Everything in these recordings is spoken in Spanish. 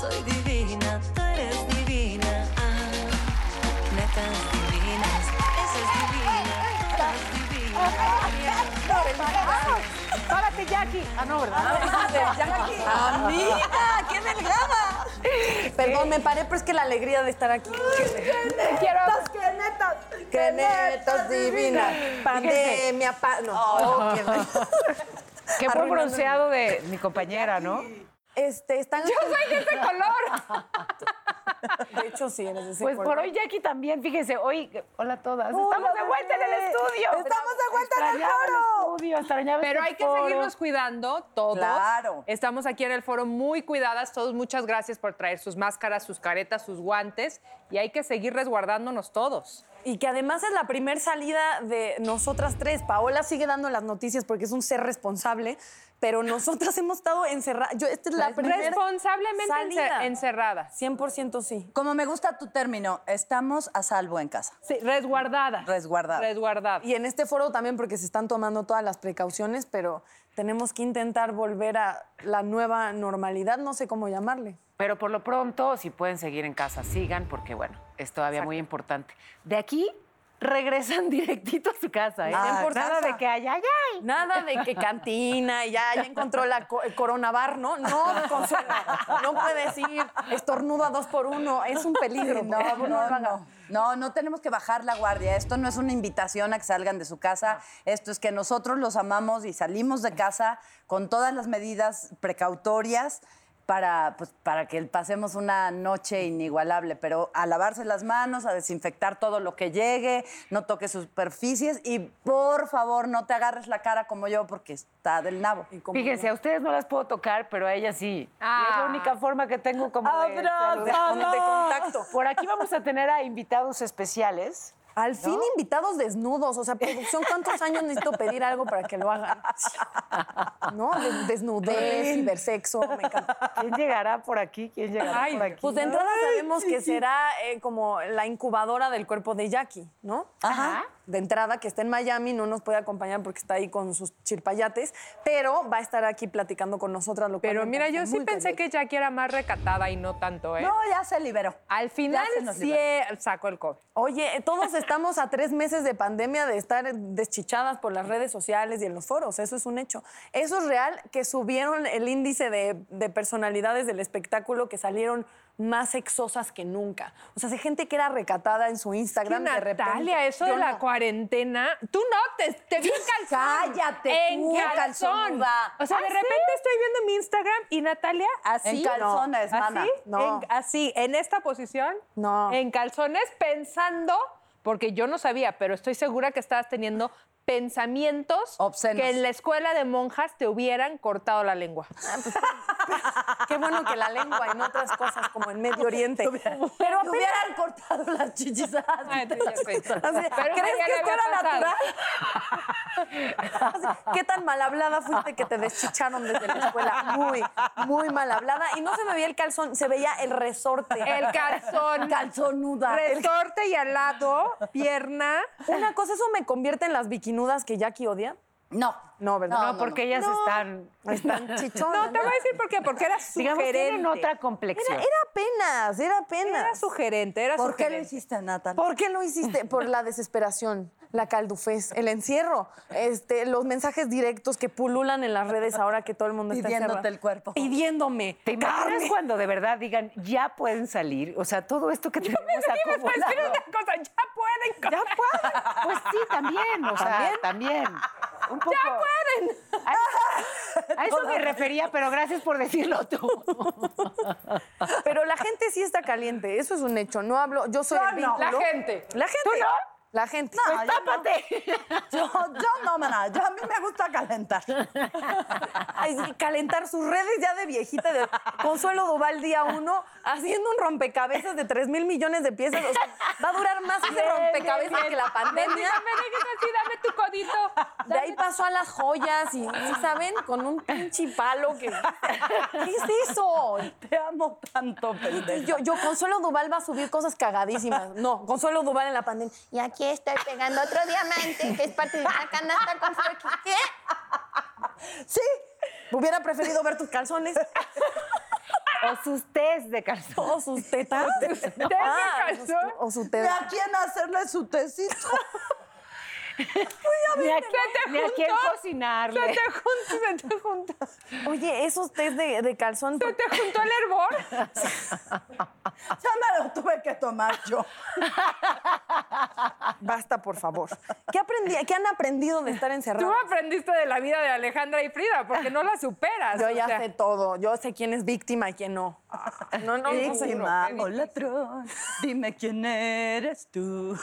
soy divina, tú eres divina. Ah, netas divinas, esa es divina, tú eres divina. ¡Párate, Jackie! Ah, no, ¿verdad? ¡Amiga! ¡Qué delgada! Perdón, me paré, pero es que la alegría de estar aquí. Quiero... ¡Qué netas! ¡Qué netas divinas! Pandemia, pa... No. Oh, qué- Qué buen Arruinando bronceado de mi compañera, ¿no? Este, están... ¡Yo soy de ese color! De hecho, sí, eres de ese Pues por hoy Jackie también, fíjense, hoy, hola a todas, estamos de vuelta en el estudio. Estamos de vuelta en el foro. estudio, extrañaba Pero este hay que foro. seguirnos cuidando todos. Claro. Estamos aquí en el foro muy cuidadas todos. Muchas gracias por traer sus máscaras, sus caretas, sus guantes. Y hay que seguir resguardándonos todos. Y que además es la primer salida de nosotras tres. Paola sigue dando las noticias porque es un ser responsable, pero nosotras hemos estado encerradas. Yo, esta es la primera Responsablemente salida. ence- encerradas. 100% sí. Como me gusta tu término, estamos a salvo en casa. Sí, resguardadas. Resguardadas. Resguardadas. Y en este foro también porque se están tomando todas las precauciones, pero tenemos que intentar volver a la nueva normalidad, no sé cómo llamarle. Pero por lo pronto, si pueden seguir en casa, sigan, porque bueno, es todavía muy importante. De aquí regresan directito a su casa, ¿eh? Ah, Nada casa. de que allá, allá. Nada de que cantina y ya, ya encontró la co- el coronavar, ¿no? No, Consuelo, no puedes ir, estornudo a dos por uno, es un peligro. No, no, no. No, no tenemos que bajar la guardia. Esto no es una invitación a que salgan de su casa. Esto es que nosotros los amamos y salimos de casa con todas las medidas precautorias para, pues, para que pasemos una noche inigualable. Pero a lavarse las manos, a desinfectar todo lo que llegue, no toques superficies y por favor no te agarres la cara como yo porque está del nabo. Fíjense, a ustedes no las puedo tocar, pero a ellas sí. Y es Ah. la única forma que tengo como de, Abrázala. de contacto. Por aquí vamos a tener a invitados especiales. Al fin invitados desnudos, o sea, producción, ¿cuántos años necesito pedir algo para que lo hagan? ¿No? De- desnudez, cibersexo, me encanta. ¿Quién llegará por aquí? ¿Quién llegará Ay, por aquí? Pues de entrada sabemos que será eh, como la incubadora del cuerpo de Jackie, ¿no? Ajá. De entrada, que está en Miami, no nos puede acompañar porque está ahí con sus chirpayates, pero va a estar aquí platicando con nosotras. Lo cual Pero mira, yo sí pensé que Jackie era más recatada y no tanto, ¿eh? No, ya se liberó. Al final sí eh, sacó el COVID. Oye, todos estamos a tres meses de pandemia de estar deschichadas por las redes sociales y en los foros, eso es un hecho. Eso es real, que subieron el índice de, de personalidades del espectáculo que salieron más sexosas que nunca. O sea, hay gente que era recatada en su Instagram de repente. Natalia, eso de la no. cuarentena, tú no, te, te vi en calzón. Cállate, en tú, calzón. O sea, de ¿Ah, repente estoy viendo mi Instagram y Natalia así. En calzones, mana. Así, No. en- así, en esta posición. No. En calzones, pensando, porque yo no sabía, pero estoy segura que estabas teniendo pensamientos Obscenos. que en la escuela de monjas te hubieran cortado la lengua. Qué bueno que la lengua no otras cosas como en Medio Oriente. Pero Te hubieran cortado las chichis. Ay, Pero ¿Crees que esto era pasado. natural? ¿Qué tan mal hablada fuiste que te deschicharon desde la escuela? Muy, muy mal hablada. Y no se me veía el calzón, se veía el resorte. El calzón. Calzonuda. Resorte y al lado, pierna. Una cosa, ¿eso me convierte en las bikinudas que Jackie odia? No. No, ¿verdad? No, porque ellas están... Están chichonas. No, te voy a decir por qué, porque era Digamos, sugerente. tienen otra Era, complexión. era apenas, era apenas. Era sugerente, era ¿Por qué lo sugerente. hiciste, Natal? ¿Por qué lo hiciste? Por la desesperación, la caldufez, el encierro, este, los mensajes directos que pululan en las redes ahora que todo el mundo está Pidiéndote encerrado. el cuerpo. Pidiéndome. ¿Te imaginas cuando de verdad digan, ya pueden salir? O sea, todo esto que tenemos Ibas a decir acumulado. una cosa, ya pueden. Ya pueden. Pues sí, también. O sea, también. Un poco. Ya pueden. A eso, a eso me refería, pero gracias por decirlo tú. Pero la gente sí está caliente, eso es un hecho. No hablo, yo soy el La vínculo. gente. La gente. ¿Tú no? La gente. No, Pues, yo no. Yo, yo no. Yo, a mí me gusta calentar. ay, sí, calentar sus redes ya de viejita. De Consuelo Duval día uno, haciendo un rompecabezas de 3 mil millones de piezas. O sea, va a durar más ese rompecabezas que la pandemia. Dame, así, dame tu codito. De ahí pasó a las joyas y, ¿sí saben? Con un pinche palo que... ¿Qué es eso? Te amo tanto, pendejo. Yo, yo, Consuelo Duval va a subir cosas cagadísimas. No, Consuelo Duval en la pandemia. Y aquí estoy pegando otro diamante que es parte de una canasta con flores. ¿Qué? Sí. Hubiera preferido ver tus calzones. O sus tés de calzón. O sus tetas. tés de Ah, calzón. O su ¿Y teta. a quién hacerle su tecito? Ni a, ni a quién Se cocinarle. te juntó, se te juntó. Oye, esos test de, de calzón. Se te juntó el hervor. Ya me lo tuve que tomar yo. Basta, por favor. ¿Qué, aprendí, ¿Qué han aprendido de estar Tú encerrados? aprendiste de la vida de Alejandra y Frida porque no la superas. Yo o ya sea. sé todo. Yo sé quién es víctima y quién no. No, no, no o ladrón, dime quién eres tú.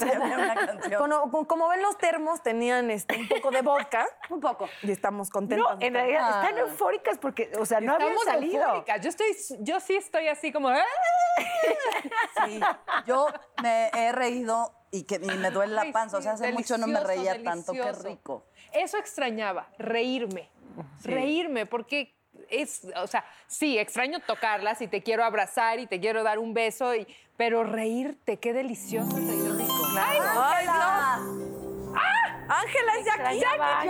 Como, como- como ven los termos, tenían este, un poco de vodka Un poco. y estamos contentos. No, en realidad están eufóricas porque, o sea, no habían Estamos salido. eufóricas. Yo, estoy, yo sí estoy así como... "Ah". Sí, yo me he reído y que y me duele la Ay, panza. o sea, hace mucho no me delicioso, reía tanto. Qué rico. Eso extrañaba, reírme. Reírme, porque es, o sea, sí, extraño tocarlas y te quiero abrazar y te quiero dar un beso, y, pero reírte, qué delicioso es reírte. Ay, no. Ángela es Jackie. Ángela.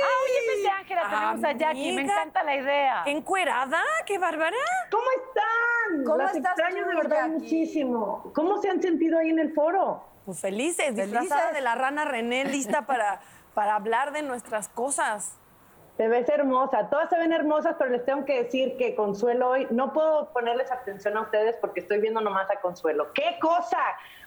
Ah, oye, vete, Ángela, tenemos a Jackie. Me encanta la idea. ¿Qué encuerada? ¡Qué bárbara! ¿Cómo están? ¿Cómo Las estás extraño tú, de verdad Jackie? muchísimo. ¿Cómo se han sentido ahí en el foro? Pues felices, disfrazada Felices. de la rana René, lista para, para hablar de nuestras cosas. Te ves hermosa. Todas se ven hermosas, pero les tengo que decir que Consuelo hoy no puedo ponerles atención a ustedes porque estoy viendo nomás a Consuelo. ¡Qué cosa!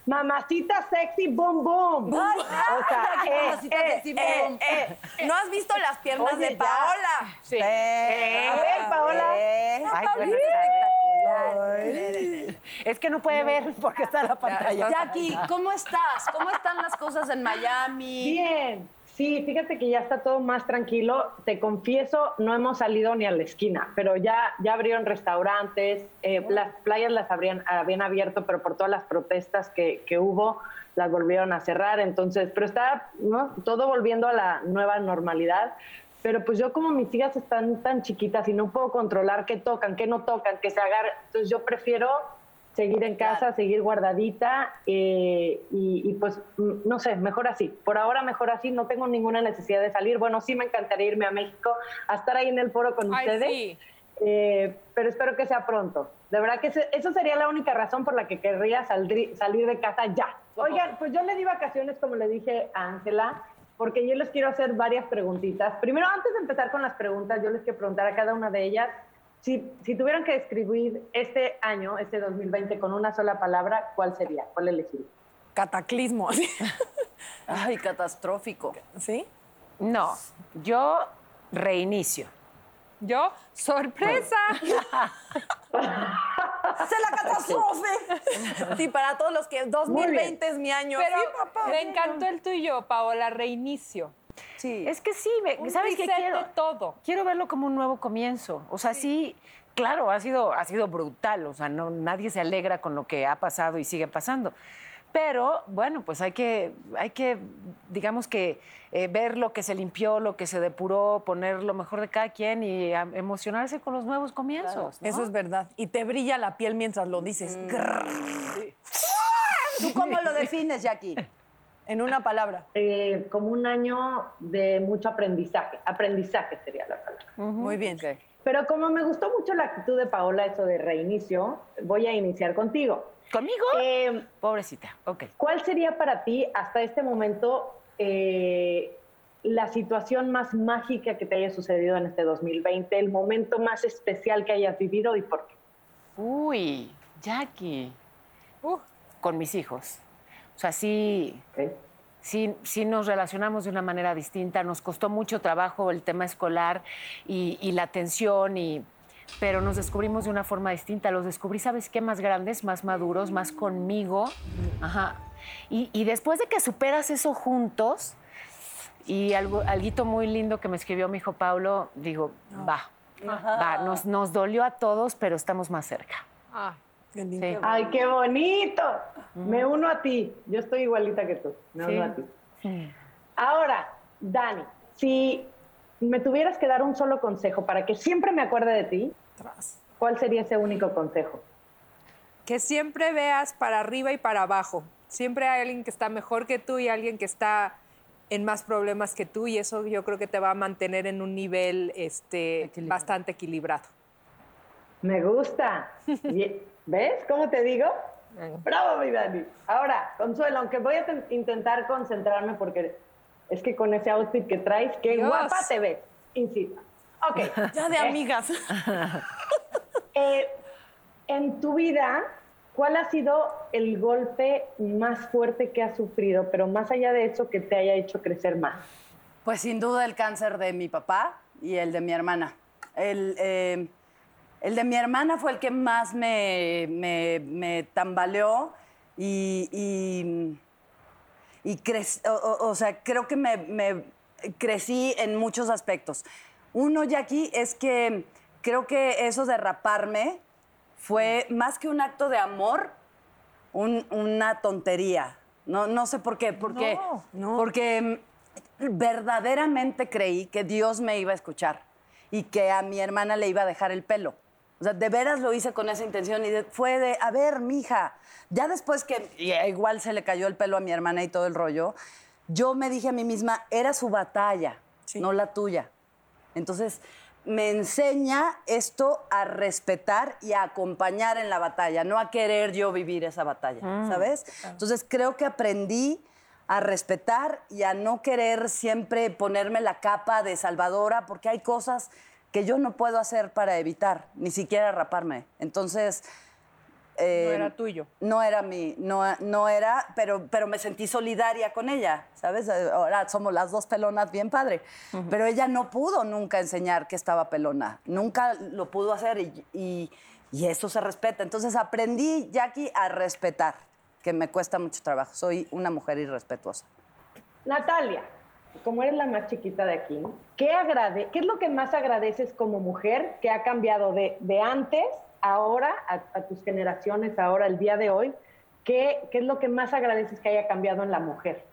Mamacita sexy, boom, boom. Ay, o sea, eh, mamacita eh, sexy, boom. eh. ¿No has visto las piernas Oye, de. Paola? Sí. A ver, Paola. Ay, bueno, Espectacular. Es que no puede ver porque está la pantalla. Jackie, ¿cómo estás? ¿Cómo están las cosas en Miami? Bien. Sí, fíjate que ya está todo más tranquilo. Te confieso, no hemos salido ni a la esquina, pero ya, ya abrieron restaurantes, eh, las playas las habrían, habían abierto, pero por todas las protestas que, que hubo, las volvieron a cerrar. Entonces, pero está ¿no? todo volviendo a la nueva normalidad. Pero pues yo como mis hijas están tan chiquitas y no puedo controlar qué tocan, qué no tocan, qué se agarran, entonces yo prefiero seguir en casa, Claro. seguir guardadita eh, y, y, pues mm, no sé, mejor así. Por ahora mejor así, no tengo ninguna necesidad de salir. Bueno, sí me encantaría irme a México a estar ahí en el foro con Ay, ustedes, sí. eh, pero espero que sea pronto. De verdad que eso sería la única razón por la que querría saldrí- salir de casa ya. Oigan, pues yo le di vacaciones, como le dije a Ángela, porque yo les quiero hacer varias preguntitas. Primero, antes de empezar con las preguntas, yo les quiero preguntar a cada una de ellas si, si tuvieran que describir este año, este 2020, con una sola palabra, ¿cuál sería? ¿Cuál elegiría? Cataclismo. Ay, catastrófico. ¿Sí? No, yo reinicio. Yo, sorpresa. ¡Hace la catástrofe! Sí, para todos los que 2020 es mi año. Pero Sí, papá. me encantó el tuyo, Paola, reinicio. Sí. Es que sí, me- Un ¿sabes qué quiero? todo. Quiero verlo como un nuevo comienzo. O sea, sí, claro, ha sido, ha sido brutal. O sea, no, nadie se alegra con lo que ha pasado y sigue pasando. Pero, bueno, pues hay que, hay que digamos que, eh, ver lo que se limpió, lo que se depuró, poner lo mejor de cada quien y a- emocionarse con los nuevos comienzos. ¿no? Eso es verdad. Y te brilla la piel mientras lo dices. Grrr. ¿Tú cómo lo defines, Jackie? En una palabra. Eh, como un año de mucho aprendizaje. Aprendizaje sería la palabra. Muy bien. Pero como me gustó mucho la actitud de Paola, eso de reinicio, voy a iniciar contigo. ¿Conmigo? Eh, Pobrecita, ok. ¿Cuál sería para ti hasta este momento eh, la situación más mágica que te haya sucedido en este 2020, el momento más especial que hayas vivido y por qué? Uy, Jackie. Uh. Con mis hijos. O sea, sí, sí, sí nos relacionamos de una manera distinta. Nos costó mucho trabajo el tema escolar y, y la atención, y, pero nos descubrimos de una forma distinta. Los descubrí, ¿sabes qué? Más grandes, más maduros, más conmigo. Ajá. Y, y después de que superas eso juntos, y algo, alguito muy lindo que me escribió mi hijo Paulo, digo, va, va, nos, nos dolió a todos, pero estamos más cerca. Ah. Sí. ¡Ay, qué bonito! Me uno a ti. Yo estoy igualita que tú. Me Sí. uno a ti. Ahora, Dani, si me tuvieras que dar un solo consejo para que siempre me acuerde de ti, ¿cuál sería ese único consejo? que siempre veas para arriba y para abajo. Siempre hay alguien que está mejor que tú y alguien que está en más problemas que tú y eso yo creo que te va a mantener en un nivel este, bastante equilibrado. Me gusta. ¿Ves cómo te digo? Bravo, mi Dani. Ahora, Consuelo, aunque voy a ten- intentar concentrarme porque es que con ese outfit que traes, qué Dios. guapa te ves. Insisto. Ok. Ya de Eh, amigas. eh, en tu vida, ¿cuál ha sido el golpe más fuerte que has sufrido, pero más allá de eso, que te haya hecho crecer más? Pues sin duda el cáncer de mi papá y el de mi hermana. El, eh, el de mi hermana fue el que más me, me- me tambaleó y, y, o, sea, creo que me, me crecí en muchos aspectos. Uno, Jackie, es que creo que eso de raparme fue más que un acto de amor, un- una tontería. No, no sé por qué, porque, no. porque mm, verdaderamente creí que Dios me iba a escuchar y que a mi hermana le iba a dejar el pelo. O sea, de veras lo hice con esa intención y de- fue de, a ver, mija, ya después que eh, igual se le cayó el pelo a mi hermana y todo el rollo, yo me dije a mí misma, era su batalla, no la tuya. Entonces, me enseña esto a respetar y a acompañar en la batalla, no a querer yo vivir esa batalla, ¿sabes? Entonces, creo que aprendí a respetar y a no querer siempre ponerme la capa de salvadora, porque hay cosas que yo no puedo hacer para evitar, ni siquiera raparme. Entonces, eh, No era tuyo. no era mi, no, no era, pero, pero me sentí solidaria con ella, ¿sabes? Eh, Ahora somos las dos pelonas bien padre. Pero ella no pudo nunca enseñar que estaba pelona. Nunca lo pudo hacer y, y- y eso se respeta. Entonces aprendí, Jackie, a respetar, que me cuesta mucho trabajo. Soy una mujer irrespetuosa. Natalia, como eres la más chiquita de aquí, ¿qué, agrade ¿qué es lo que más agradeces como mujer que ha cambiado de, de antes, ahora, a, a tus generaciones, ahora, el día de hoy? ¿Qué, ¿Qué es lo que más agradeces que haya cambiado en la mujer?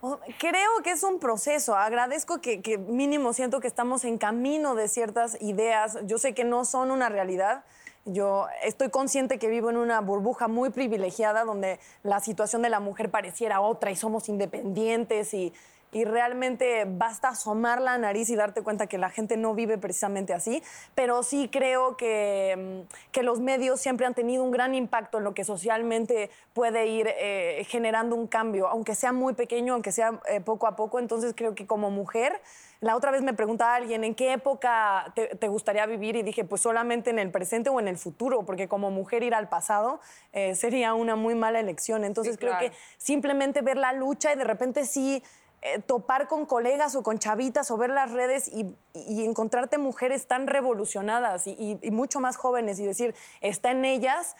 Oh, Creo que es un proceso. Agradezco que, que mínimo siento que estamos en camino de ciertas ideas. Yo sé que no son una realidad. Yo estoy consciente que vivo en una burbuja muy privilegiada donde la situación de la mujer pareciera otra y somos independientes y, y realmente basta asomar la nariz y darte cuenta que la gente no vive precisamente así. Pero sí creo que, mm, que los medios siempre han tenido un gran impacto en lo que socialmente puede ir eh, generando un cambio, aunque sea muy pequeño, aunque sea eh, poco a poco. Entonces creo que como mujer, la otra vez me preguntaba alguien, ¿en qué época te, te gustaría vivir? Y dije, pues solamente en el presente o en el futuro, porque como mujer ir al pasado eh, sería una muy mala elección. Entonces Sí, creo claro. que simplemente ver la lucha y de repente sí eh, topar con colegas o con chavitas o ver las redes y, y encontrarte mujeres tan revolucionadas y, y- y mucho más jóvenes y decir, está en ellas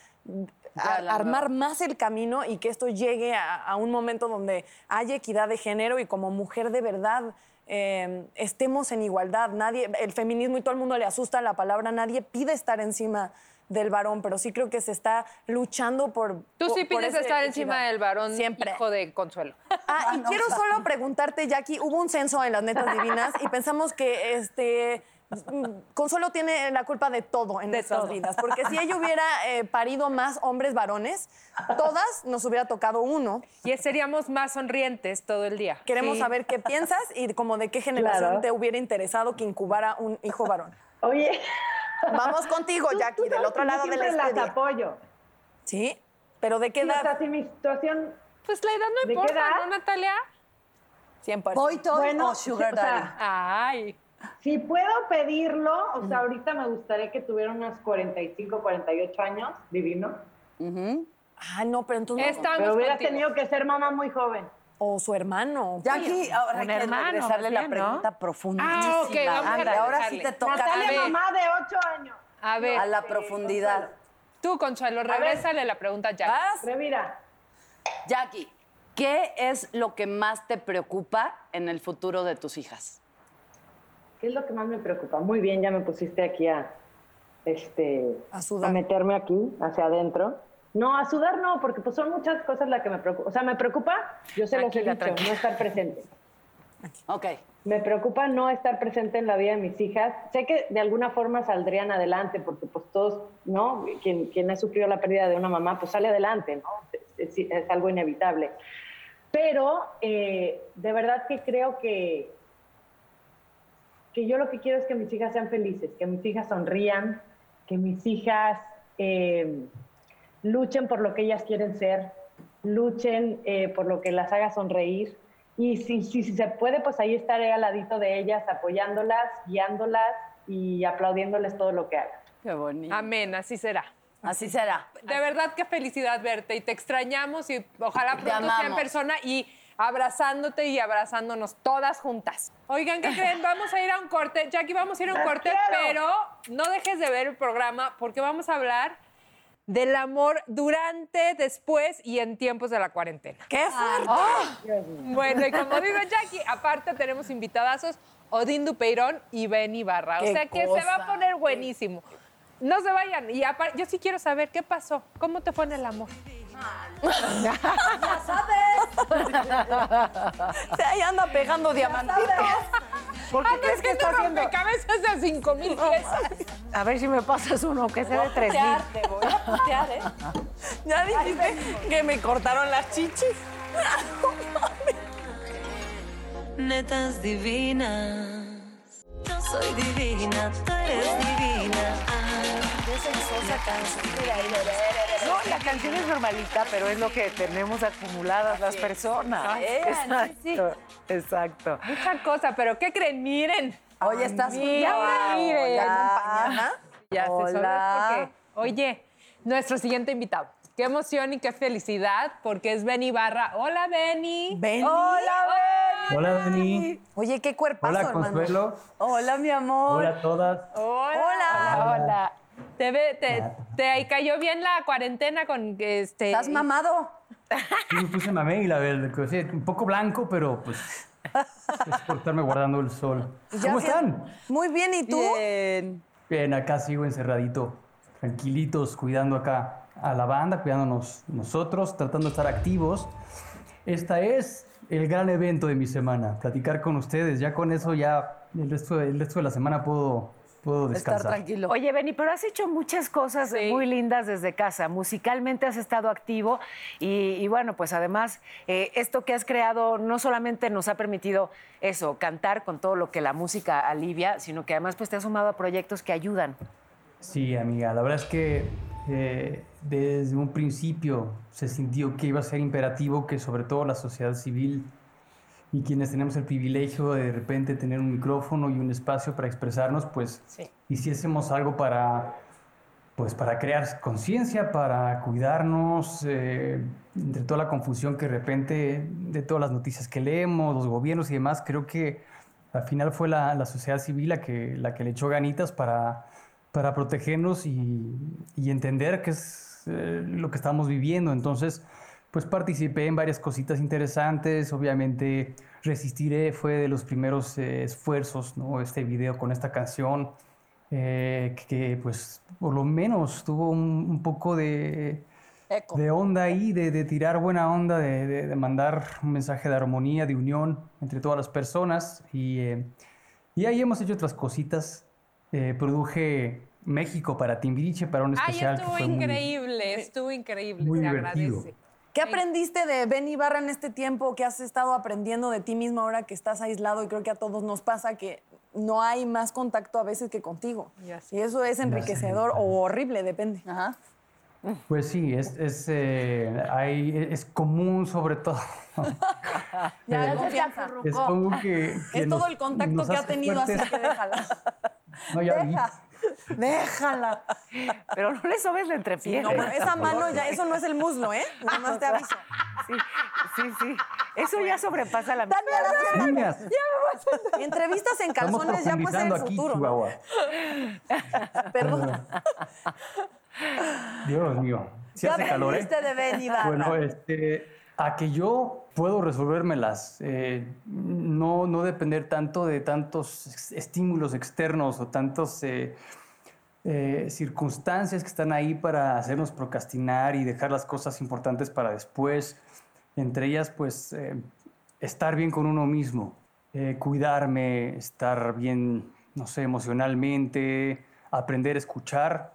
a- armar más el camino y que esto llegue a, a un momento donde haya equidad de género y como mujer de verdad eh, estemos en igualdad. Nadie, el feminismo y todo el mundo le asusta la palabra, nadie pide estar encima del varón, pero sí creo que se está luchando por... Tú sí por pides esa estar encima del varón, Siempre. hijo de Consuelo. Ah, y quiero solo preguntarte, Jackie, hubo un censo en las netas divinas y pensamos que este mm, Consuelo tiene la culpa de todo en nuestras vidas, porque si ella hubiera eh, parido más hombres varones, todas nos hubiera tocado uno. Y seríamos más sonrientes todo el día. Queremos Sí. saber qué piensas y como de qué generación Claro. te hubiera interesado que incubara un hijo varón. Oye, Vamos contigo, tú- Jackie, tú del otro lado de la las apoyo. ¿Sí? ¿Pero de qué Sí, o sea, edad? si mi situación Pues la edad no ¿De qué importa, edad? ¿no, Natalia? 100%. ¿Boy toy Bueno, o sugar o sea, daddy? Ay. Si puedo pedirlo, o sea, ahorita me gustaría que tuviera unos 45, 48 años, divino. Ah, no, pero entonces... no. Estamos Pero hubieras contigo. tenido que ser mamá muy joven. O su hermano. Jackie, ahora hay que hermano, regresarle la bien, ¿no? pregunta profunda. Ah, ok, vamos a ahora sí te toca Natalia, a mamá de 8 años. A ver, a la profundidad. tú, Consuelo, regrésale la pregunta ya. ¿Vas? Revira. Jackie, ¿qué es lo que más te preocupa en el futuro de tus hijas? ¿Qué es lo que más me preocupa? Muy bien, ya me pusiste aquí a, este, A sudar. meterme aquí, hacia adentro. No, a sudar no, porque pues son muchas cosas las que me preocupan. O sea, me preocupa, yo se los he dicho, tranquila. no estar presente. Ok. Me preocupa no estar presente en la vida de mis hijas. Sé que de alguna forma saldrían adelante, porque pues todos, ¿no? Quien, quien ha sufrido la pérdida de una mamá, pues sale adelante, ¿no? Es, es- es algo inevitable. Pero eh, de verdad que creo que, que yo lo que quiero es que mis hijas sean felices, que mis hijas sonrían, que mis hijas eh, luchen por lo que ellas quieren ser, luchen eh, por lo que las haga sonreír. Y si, si, si se puede, pues ahí estaré al ladito de ellas, apoyándolas, guiándolas y aplaudiéndoles todo lo que hagan. Qué bonito. Amén, así será. Así será. De verdad, qué felicidad verte y te extrañamos y ojalá pronto sea en persona y abrazándote y abrazándonos todas juntas. Oigan, ¿qué creen? Vamos a ir a un corte. Jackie, vamos a ir a un ¡Las corte, quiero! pero no dejes de ver el programa porque vamos a hablar del amor durante, después y en tiempos de la cuarentena. ¡Qué fuerte! Bueno, y como dice Jackie, aparte tenemos invitadazos Odín Dupeirón y Ben Ibarra. O Qué sea que se va a poner buenísimo. No se vayan. Y yo sí quiero saber qué pasó. ¿Cómo te fue en el amor? Se ahí anda pegando diamantitos. ¿Por qué crees que está haciendo? cabezas de 5 mil piezas. A ver si me pasas uno, que sea de tres mil. Te voy a putear, ¿eh? Ya dijiste que me cortaron las chichis. Netas divinas. Yo soy divina, tú eres divina. Ah, No, la canción es normalita, pero es lo que tenemos acumuladas las personas. Exacto, exacto. Mucha cosa, pero ¿qué creen? Miren. Oye, estás Mira, miren. Ya se Hola. porque, oye, nuestro siguiente invitado. Qué emoción y qué felicidad, porque es Benny Barra. Hola, Benny. Benny. Hola, Benny. Hola, Dani. Oye, qué cuerpazo, Hola, hermano. Consuelo. Hola, mi amor. Hola a todas. Hola. Hola. ¿Te, ve, te, te cayó bien la cuarentena con este. ¿Estás mamado? Sí, me puse mamé y la verdad, sí, un poco blanco, pero pues es por estarme guardando el sol. Ya ¿Cómo están? Muy bien, ¿y tú? Bien. Bien, acá sigo encerradito, tranquilitos, cuidando acá a la banda, cuidándonos nosotros, tratando de estar activos. Esta es el gran evento de mi semana, platicar con ustedes. Ya con eso ya el resto de, el resto de la semana puedo, puedo Estar descansar. tranquilo. Oye, Benny, pero has hecho muchas cosas Sí. muy lindas desde casa. Musicalmente has estado activo y, y bueno, pues además eh, esto que has creado no solamente nos ha permitido eso, cantar con todo lo que la música alivia, sino que además pues te has sumado a proyectos que ayudan. Sí, amiga, la verdad es que eh, desde un principio se sintió que iba a ser imperativo que sobre todo la sociedad civil y quienes tenemos el privilegio de de repente tener un micrófono y un espacio para expresarnos, pues hiciésemos algo para, pues, para crear conciencia, para cuidarnos, eh, entre toda la confusión que de repente, de todas las noticias que leemos, los gobiernos y demás, creo que al final fue la, la sociedad civil la que, la que le echó ganitas para, para protegernos y, y entender qué es eh, lo que estamos viviendo. Entonces, pues participé en varias cositas interesantes. Obviamente, Resistiré fue de los primeros eh, esfuerzos, ¿no? Este video con esta canción, eh, que pues por lo menos tuvo un, un poco de, Eco. de onda ahí, de, de tirar buena onda, de, de- de mandar un mensaje de armonía, de unión entre todas las personas. Y, eh, y ahí hemos hecho otras cositas. Eh, produje México para Timbiriche, para un Ay, especial. que estuvo muy- increíble, estuvo increíble, muy se divertido. agradece. ¿Qué aprendiste de Ben Ibarra en este tiempo? ¿Qué has estado aprendiendo de ti mismo ahora que estás aislado? Y creo que a todos nos pasa que no hay más contacto a veces que contigo. Y eso es enriquecedor o horrible, depende. Ajá. Pues sí, es, es, eh, hay- es común sobre todo. Ya, Eh, es que, que Es nos- todo el contacto que ha tenido, así que déjala. No, ya vi. Déjala. Pero no le sobes la entrepierna. No, pero esa mano ya, eso no es el muslo, ¿eh? Nada más te aviso. Sí, sí, sí. Eso ya sobrepasa la Niñas, Entrevistas en calzones ya puede ser el futuro. ¿no? Chihuahua. Perdón. Dios mío. Si ¿Qué hace calor, ¿eh? de Ben? Bueno, este, a que yo puedo resolvérmelas, eh, no, no depender tanto de tantos estímulos externos o tantos eh, eh, circunstancias que están ahí para hacernos procrastinar y dejar las cosas importantes para después. Entre ellas, pues, eh, estar bien con uno mismo, cuidarme, estar bien, no sé, emocionalmente, aprender a escuchar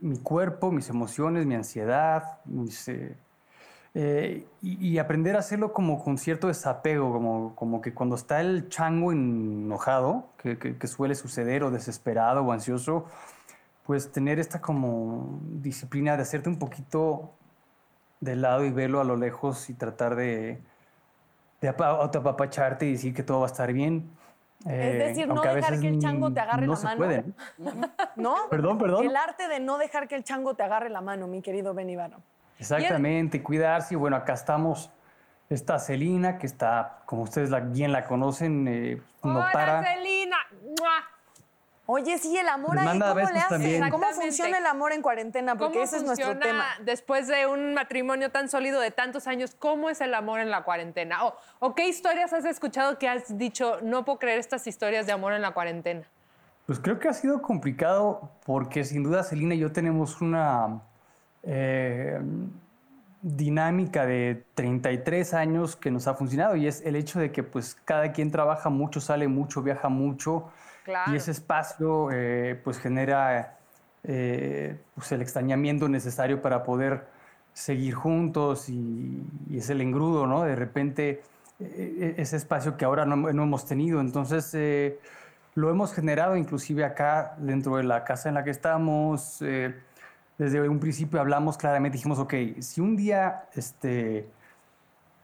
mi cuerpo, mis emociones, mi ansiedad, mis, eh, y, y aprender a hacerlo como con cierto desapego, como, como que cuando está el chango enojado, que, que- que suele suceder, o desesperado o ansioso, pues tener esta como disciplina de hacerte un poquito de lado y verlo a lo lejos y tratar de, de apa- autoapapacharte y decir que todo va a estar bien. Es Eh, decir, no dejar que el chango te agarre no la se mano. puede, ¿no? Perdón, perdón. El arte de no dejar que el chango te agarre la mano, mi querido Benny Exactamente, cuidarse. Y bueno, acá estamos. Está Celina, que está, como ustedes la- bien la conocen, eh, no Hola, para. Celina. ¡Mua! Oye, sí, el amor ahí, ¿cómo le haces? ¿Cómo funciona el amor en cuarentena? Porque ¿Cómo ese es nuestro funciona tema. después de un matrimonio tan sólido de tantos años? ¿Cómo es el amor en la cuarentena? O, ¿O qué historias has escuchado que has dicho, no puedo creer estas historias de amor en la cuarentena? Pues creo que ha sido complicado porque sin duda Celina y yo tenemos una eh, dinámica de 33 años que nos ha funcionado y es el hecho de que pues cada quien trabaja mucho, sale mucho, viaja mucho Claro. y ese espacio eh, pues genera eh, pues el extrañamiento necesario para poder seguir juntos y, y es el engrudo, ¿no? De repente eh, ese espacio que ahora no, no hemos tenido. Entonces, eh, lo hemos generado inclusive acá dentro de la casa en la que estamos. eh, desde un principio hablamos claramente, dijimos, ok, si un día este,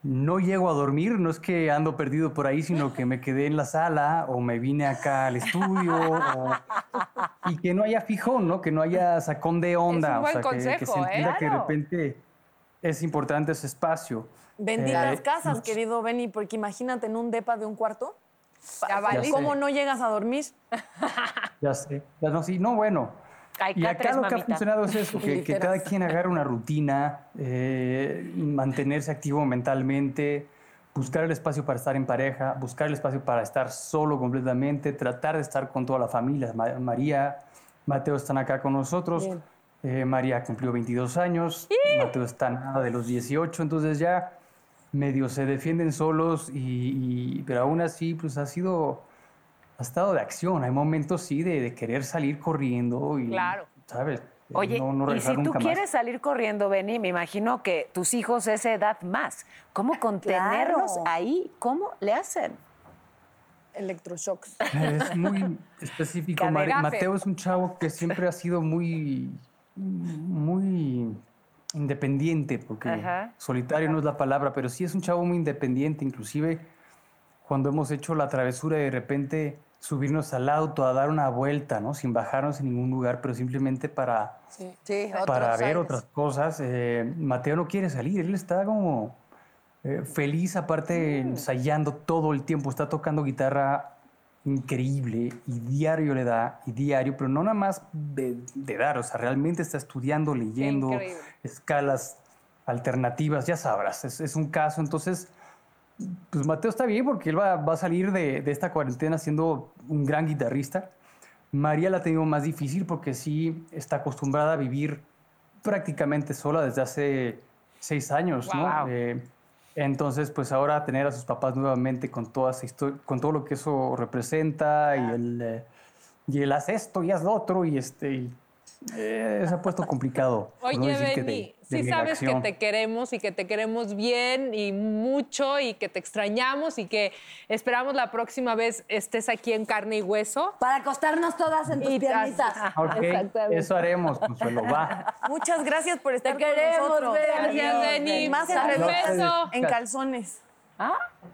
no llego a dormir, no es que ando perdido por ahí, sino que me quedé en la sala o me vine acá al estudio o- y que no haya fijón, ¿no? Que no haya sacón de onda. buen o sea, que- que, se consejo, ¿eh? entienda que de repente es importante ese espacio. Benditas Eh, casas, nos- querido Benny, porque imagínate en un depa de un cuarto. Ya. ¿Cómo no llegas a dormir? Ya sé. Ya no, sí, no, bueno. Hay Y acá lo que ha funcionado es eso, que, cada quien agarre una rutina, eh, mantenerse activo mentalmente, buscar el espacio para estar en pareja, buscar el espacio para estar solo completamente, tratar de estar con toda la familia. Ma- María, Mateo están acá con nosotros. Eh, María cumplió 22 años, Mateo está nada de los 18, entonces ya medio se defienden solos, y, y- pero aún así pues ha sido, ha estado de acción. Hay momentos sí de, de querer salir corriendo y, Claro. ¿sabes? Oye, no, no y si tú más. quieres salir corriendo, Benny, me imagino que tus hijos esa edad más. ¿Cómo contenerlos Claro. ahí? ¿Cómo le hacen? Electroshocks. Es muy específico. Mateo es un chavo que siempre ha sido muy, muy independiente, porque Ajá. solitario no es la palabra, pero sí es un chavo muy independiente. Inclusive cuando hemos hecho la travesura de repente subirnos al auto a dar una vuelta, ¿no? Sin bajarnos en ningún lugar, pero simplemente para, Sí, para ver aires. otras cosas. Eh, Mateo no quiere salir, él está como eh, feliz, aparte ensayando todo el tiempo, está tocando guitarra increíble y diario le da, y diario, pero no nada más de, de dar, o sea, realmente está estudiando, leyendo, escalas alternativas, ya sabrás, es, es un caso, entonces... Pues Mateo está bien porque él va, va a salir de, de esta cuarentena siendo un gran guitarrista. María la ha tenido más difícil porque sí está acostumbrada a vivir prácticamente sola desde hace seis años, ¿no? Eh, entonces, pues ahora tener a sus papás nuevamente con, toda esa con todo lo que eso representa y el, eh, y el haz esto y haz lo otro y este... y, eh, se ha puesto complicado. no Oye, Benny, sí sabes que te queremos y que te queremos bien y mucho y que te extrañamos y que esperamos la próxima vez estés aquí en carne y hueso. Para acostarnos todas en tus Y- piernitas. Ok, eso haremos, Consuelo, va. Muchas gracias por estar Te con queremos, nosotros. Gracias, Benny. Más entrevistas beso. en calzones.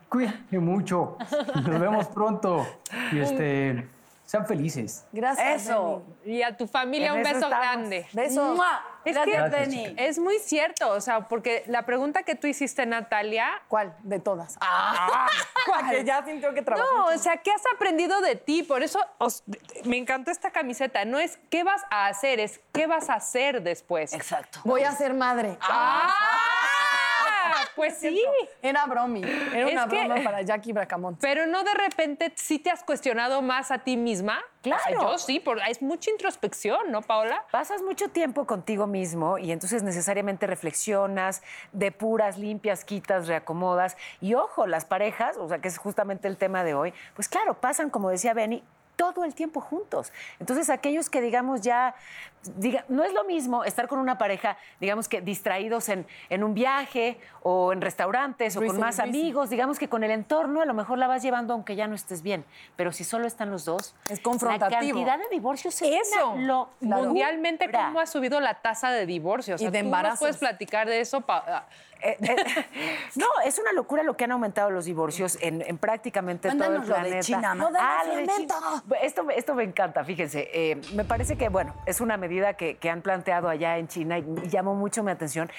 Cuídense mucho. Nos vemos pronto. Y este, sean felices. Gracias. Eso. Benny. Y a tu familia En un eso beso estamos. grande. Besos. ¡Mua! Es Gracias, que- Benny. Es muy cierto, o sea, porque la pregunta que tú hiciste, Natalia, ¿Cuál? De todas. Ah, Que ya sintió que trabajó. No, o sea, ¿qué has aprendido de ti? Por eso os- me encantó esta camiseta. No es qué vas a hacer, es qué vas a hacer después. Exacto. Voy a ser madre. ¡Ah! Pues sí. Era bromi. Era una que- broma para Jackie Bracamonte. Pero no de repente sí te has cuestionado más a ti misma. Claro. O sea, yo sí, por, es mucha introspección, ¿no, Paola? Pasas mucho tiempo contigo mismo y entonces necesariamente reflexionas, depuras, limpias, quitas, reacomodas. Y ojo, las parejas, o sea, que es justamente el tema de hoy, pues claro, pasan, como decía Benny, todo el tiempo juntos. Entonces, aquellos que, digamos, ya diga, no es lo mismo estar con una pareja, digamos que distraídos en, en un viaje o en restaurantes o Luis con más Luis. amigos, digamos que con el entorno a lo mejor la vas llevando aunque ya no estés bien, pero si solo están los dos, Es confrontativo. La cantidad de divorcios es Eso. una locura. Mundialmente, ¿cómo ha subido la tasa de divorcio? O sea, Y de ¿tú nos embarazos. puedes platicar de eso? Pa- ah, Eh, eh, no, es una locura lo que han aumentado los divorcios en, en prácticamente todo el lo de planeta. China. Lo del Ah, lo de. China. Esto, me- esto me encanta, fíjense. Eh, me parece que, bueno, es una medida que, que han planteado allá en China y, y llamó mucho mi atención.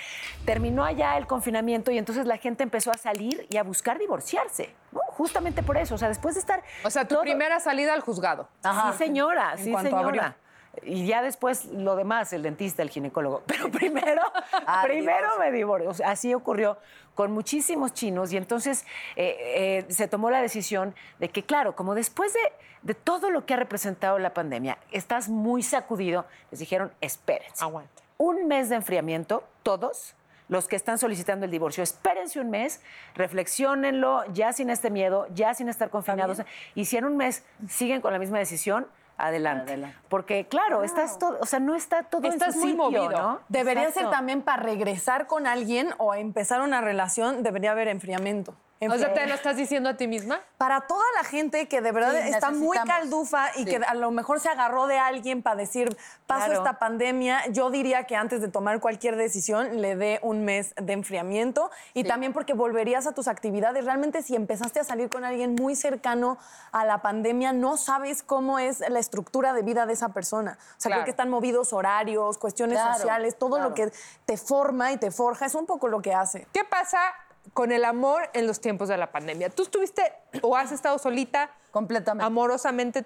Terminó allá el confinamiento y entonces la gente empezó a salir y a buscar divorciarse. ¿no? Justamente por eso. O sea, después de estar. o sea, tu todo- primera salida al juzgado. Sí, señora, En sí, cuanto señora. abrió. Y ya después lo demás, el dentista, el ginecólogo. Pero primero, Ah, primero me divorcio. Sea, así ocurrió con muchísimos chinos y entonces eh, eh, se tomó la decisión de que, claro, como después de, de todo lo que ha representado la pandemia, estás muy sacudido, les dijeron, espérense. Aguanta. Un mes de enfriamiento, todos. Los que están solicitando el divorcio, espérense un mes, reflexionenlo, ya sin este miedo, ya sin estar confinados. Y si en un mes siguen con la misma decisión, adelante. Adelante. Porque, claro, estás todo, o sea, no está todo Estás en su muy sitio, movido. ¿no? Debería ser también para regresar con alguien o empezar una relación, debería haber enfriamiento. O sea, ¿te lo estás diciendo a ti misma? Para toda la gente que de verdad Sí, está muy caldufa y Sí. que a lo mejor se agarró de alguien para decir, paso Claro. esta pandemia, yo diría que antes de tomar cualquier decisión le dé un mes de enfriamiento y también porque volverías a tus actividades. Realmente si empezaste a salir con alguien muy cercano a la pandemia, no sabes cómo es la estructura de vida de esa persona. O sea, Claro. creo que están movidos horarios, cuestiones Claro, sociales, todo claro. lo que te forma y te forja, es un poco lo que hace. ¿Qué pasa con el amor en los tiempos de la pandemia? ¿Tú estuviste o has estado solita Completamente. amorosamente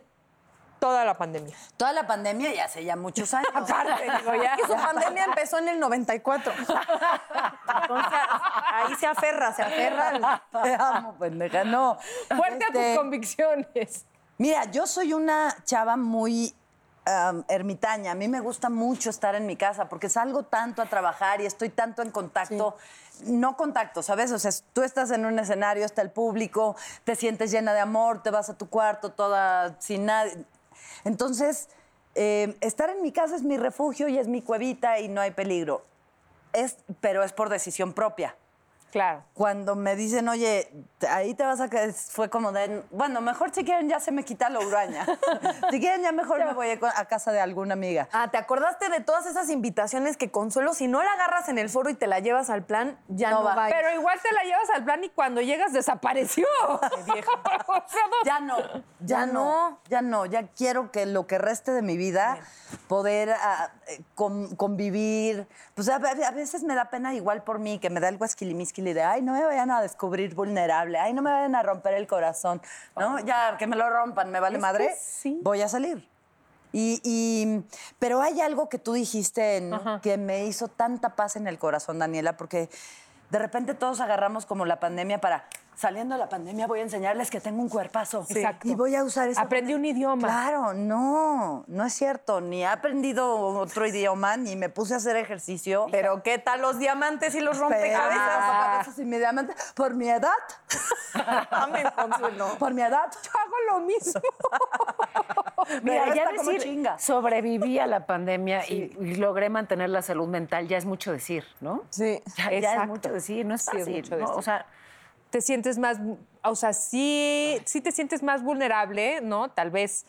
toda la pandemia? Toda la pandemia ya hace ya muchos años. Que su pandemia empezó en el 94. Entonces, ahí se aferra, se aferra. al- Te amo, pendeja. No. Fuerte a Este, tus convicciones. Mira, yo soy una chava muy ermitaña. A mí me gusta mucho estar en mi casa porque salgo tanto a trabajar y estoy tanto en contacto. No contacto, ¿sabes? O sea, tú estás en un escenario, está el público, te sientes llena de amor, te vas a tu cuarto toda sin nadie. Entonces, eh, estar en mi casa es mi refugio y es mi cuevita y no hay peligro. Es, pero es por decisión propia Claro. cuando me dicen, oye, ahí te vas a quedar, fue como de, bueno, mejor si quieren ya se me quita la uraña. si quieren ya mejor me voy a, a casa de alguna amiga. Ah, ¿te acordaste de todas esas invitaciones que Consuelo, si no la agarras en el foro y te la llevas al plan, ya no, No va. va? a ir? Pero igual te la llevas al plan y cuando llegas desapareció. Ya no, ya, Ya no, no. ya no, ya quiero que lo que reste de mi vida poder ah, eh, con- convivir. Pues a, ve- a veces me da pena igual por mí, que me da el guasquilimisquili de, ay, no me vayan a descubrir vulnerable, ay, no me vayan a romper el corazón, ¿no? Ya, que me lo rompan, me vale Es madre, sí. voy a salir. Y, y- pero hay algo que tú dijiste en- que me hizo tanta paz en el corazón, Daniela, porque de repente todos agarramos como la pandemia para, saliendo de la pandemia voy a enseñarles que tengo un cuerpazo. Exacto. Y voy a usar eso. Aprendí un idioma. Claro, no, no es cierto. Ni he aprendido otro idioma, ni me puse a hacer ejercicio. Pero ¿qué tal los diamantes y los rompecabezas? rompecabezas inmediatamente. Por mi edad. Amén, Consuelo. Por mi edad. Yo hago lo mismo. Mira, ya decir, chinga. sobreviví a la pandemia y, y logré mantener la salud mental, ya es mucho decir, ¿no? Sí. Ya, ya es mucho decir, no es Sí, es fácil. mucho ¿no? decir. O sea, te sientes más, o sea, sí, sí te sientes más vulnerable, ¿no? Tal vez,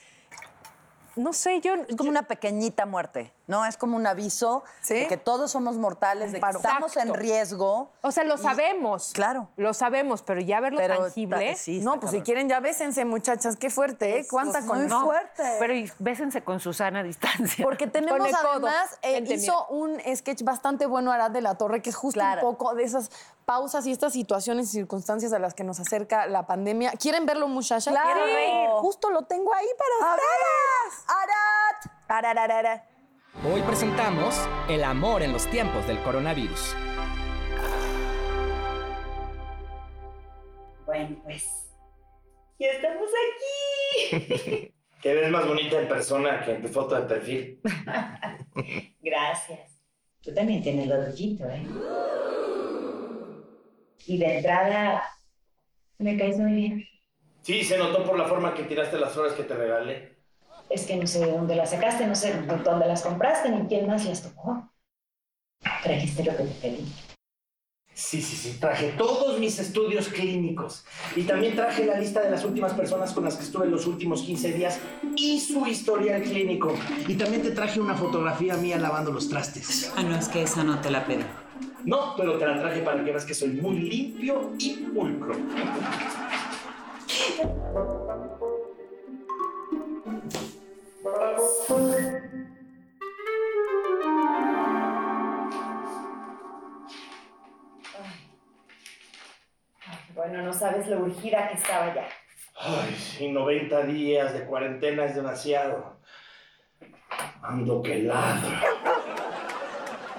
no sé, yo... Es como una pequeñita muerte, ¿no? Es como un aviso Sí. de que todos somos mortales, de que Paro. estamos en riesgo. O sea, lo sabemos. Claro. Lo sabemos, pero ya verlo Pero tangible... ta- sí, No, pues si quieren ya bésense, muchachas. Qué fuerte, ¿eh? ¿Cuánta muy con no, fuerte. Pero bésense con Susana a distancia. Porque tenemos además, eh, hizo un sketch bastante bueno Arad de la Torre, que es justo Claro. un poco de esas pausas y estas situaciones y circunstancias a las que nos acerca la pandemia. ¿Quieren verlo, muchacha? Claro. ¿Quieren reír? Justo lo tengo ahí para ¡A ustedes. ver! ¡Arat! Arararara. Hoy presentamos El amor en los tiempos del coronavirus. Bueno, pues. Ya estamos aquí. Te ves más bonita en persona que en tu foto de perfil. Gracias. Tú también tienes lo tuyo, ¿eh? Y de entrada, me caes muy bien. Sí, se notó por la forma que tiraste las flores que te regalé. Es que no sé de dónde las sacaste, no sé dónde las compraste, ni quién más las tocó. Trajiste lo que te pedí. Sí, sí, sí, traje todos mis estudios clínicos. Y también traje la lista de las últimas personas con las que estuve los últimos 15 días y su historial clínico. Y también te traje una fotografía mía lavando los trastes. Ah, no, es que esa no te la pedí. No, pero te la traje para que veas que soy muy limpio y pulcro. Bueno, no sabes lo urgida que estaba ya. Ay, sí, 90 días de cuarentena es demasiado. Ando que ladro.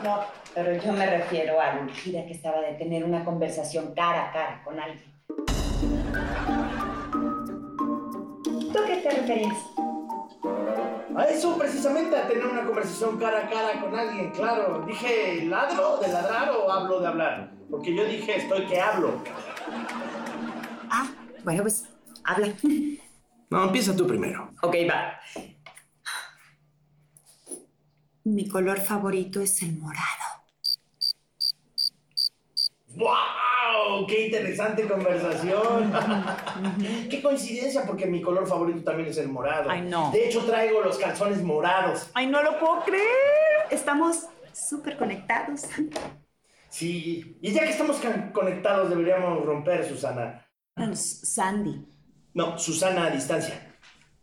No, pero yo me refiero a lo urgida que estaba de tener una conversación cara a cara con alguien. ¿Tú a qué te referías? A eso precisamente, a tener una conversación cara a cara con alguien, claro. Dije, ¿ladro de ladrar o hablo de hablar? Porque yo dije, estoy que hablo. Ah, bueno, pues habla. No, empieza tú primero. Ok, va. Mi color favorito es el morado. ¡Wow! ¡Qué interesante conversación! ¡Qué coincidencia! Porque mi color favorito también es el morado. Ay, no. De hecho, traigo los calzones morados. Ay, no lo puedo creer. Estamos súper conectados. Sí, y ya que estamos conectados, deberíamos romper, Susana. Sandy. No, Susana a distancia.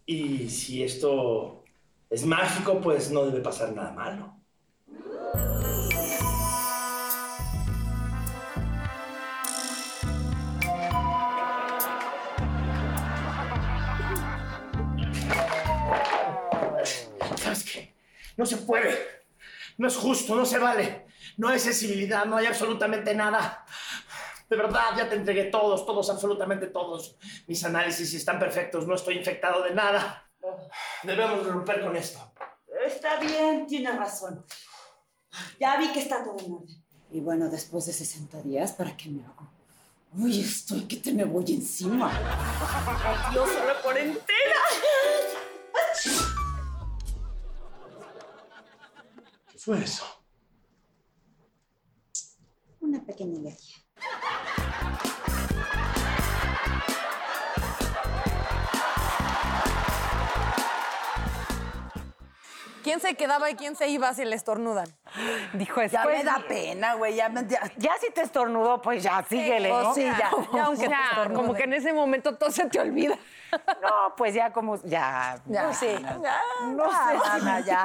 Y si esto es mágico, pues no debe pasar nada malo. No se puede. No es justo, no se vale. No hay sensibilidad, no hay absolutamente nada. De verdad, ya te entregué todos, todos, absolutamente todos. Mis análisis están perfectos, no estoy infectado de nada. Debemos romper con esto. Está bien, tiene razón. Ya vi que está todo en orden. Y bueno, después de 60 días, ¿para qué me hago? Uy, estoy que te me voy encima. Dios, a la cuarentena. Fue eso? Una pequeña alergia. ¿Quién se quedaba y quién se iba si le estornudan? Dijo Ya después. me da pena, güey. Ya ya- Ya si te estornudó, pues ya, síguele, pues ¿no? sí, ya, ya, aunque te Ya, estornude. como que en ese momento todo se te olvida. No, pues ya como, ya. Ya, no sé. Ya, No ya, sé. Ana, ya.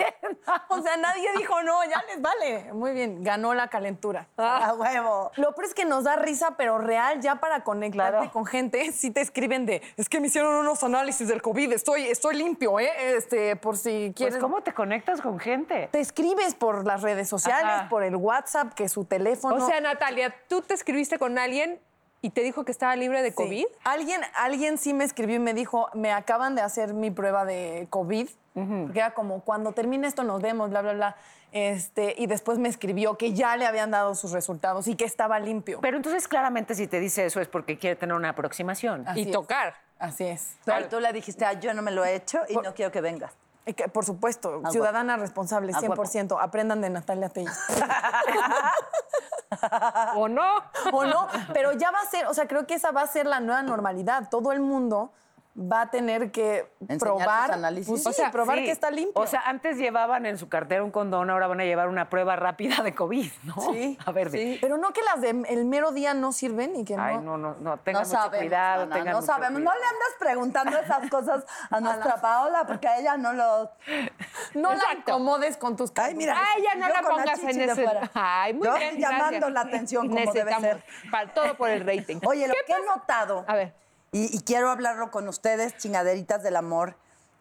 O sea, nadie dijo no, ya les vale. Muy bien, ganó la calentura. A huevo. Lo peor es que nos da risa, pero real, ya para conectarte Claro. con gente, sí te escriben de, es que me hicieron unos análisis del COVID, estoy, estoy limpio, ¿eh? Este, por si quieres. Pues, ¿cómo te conectas con gente? Te escribes por las redes sociales, Ajá. por el WhatsApp, que su teléfono. O sea, Natalia, ¿tú te escribiste con alguien y te dijo que estaba libre de Sí. COVID? Alguien, alguien sí me escribió y me dijo, me acaban de hacer mi prueba de COVID, porque era como, cuando termine esto nos vemos, bla, bla, bla. Este, y después me escribió que ya le habían dado sus resultados y que estaba limpio. Pero entonces claramente si te dice eso es porque quiere tener una aproximación. Así y es. tocar. Así es. Pero tú le dijiste, ah, yo no me lo he hecho y no quiero que vengas. Que, por supuesto, ciudadana responsable, A huevo. 100%. Aprendan de Natalia Telles. ¿O no? o no, pero ya va a ser, o sea, creo que esa va a ser la nueva normalidad. Todo el mundo va a tener que Enseñar probar, análisis. pues sí, O sea, probar sí. que está limpio. O sea, antes llevaban en su cartera un condón, ahora van a llevar una prueba rápida de COVID, ¿no? Sí, A ver, de- pero no que las del mero día no sirven y que Ay, no. no, no, no, tengan no mucho sabemos, cuidado, Ana, tengan no mucho sabemos. No le andas preguntando esas cosas a nuestra Paola porque a ella no lo. No la Exacto. incomodes con tus Ay, mira. Ay, ya no la la pongas en de ese. fuera. Ay, muy Yo bien. llamando gracias. la atención como debe ser. para- todo por el rating. Oye, lo ¿Qué que he notado, A ver. Y, y quiero hablarlo con ustedes, chingaderitas del amor,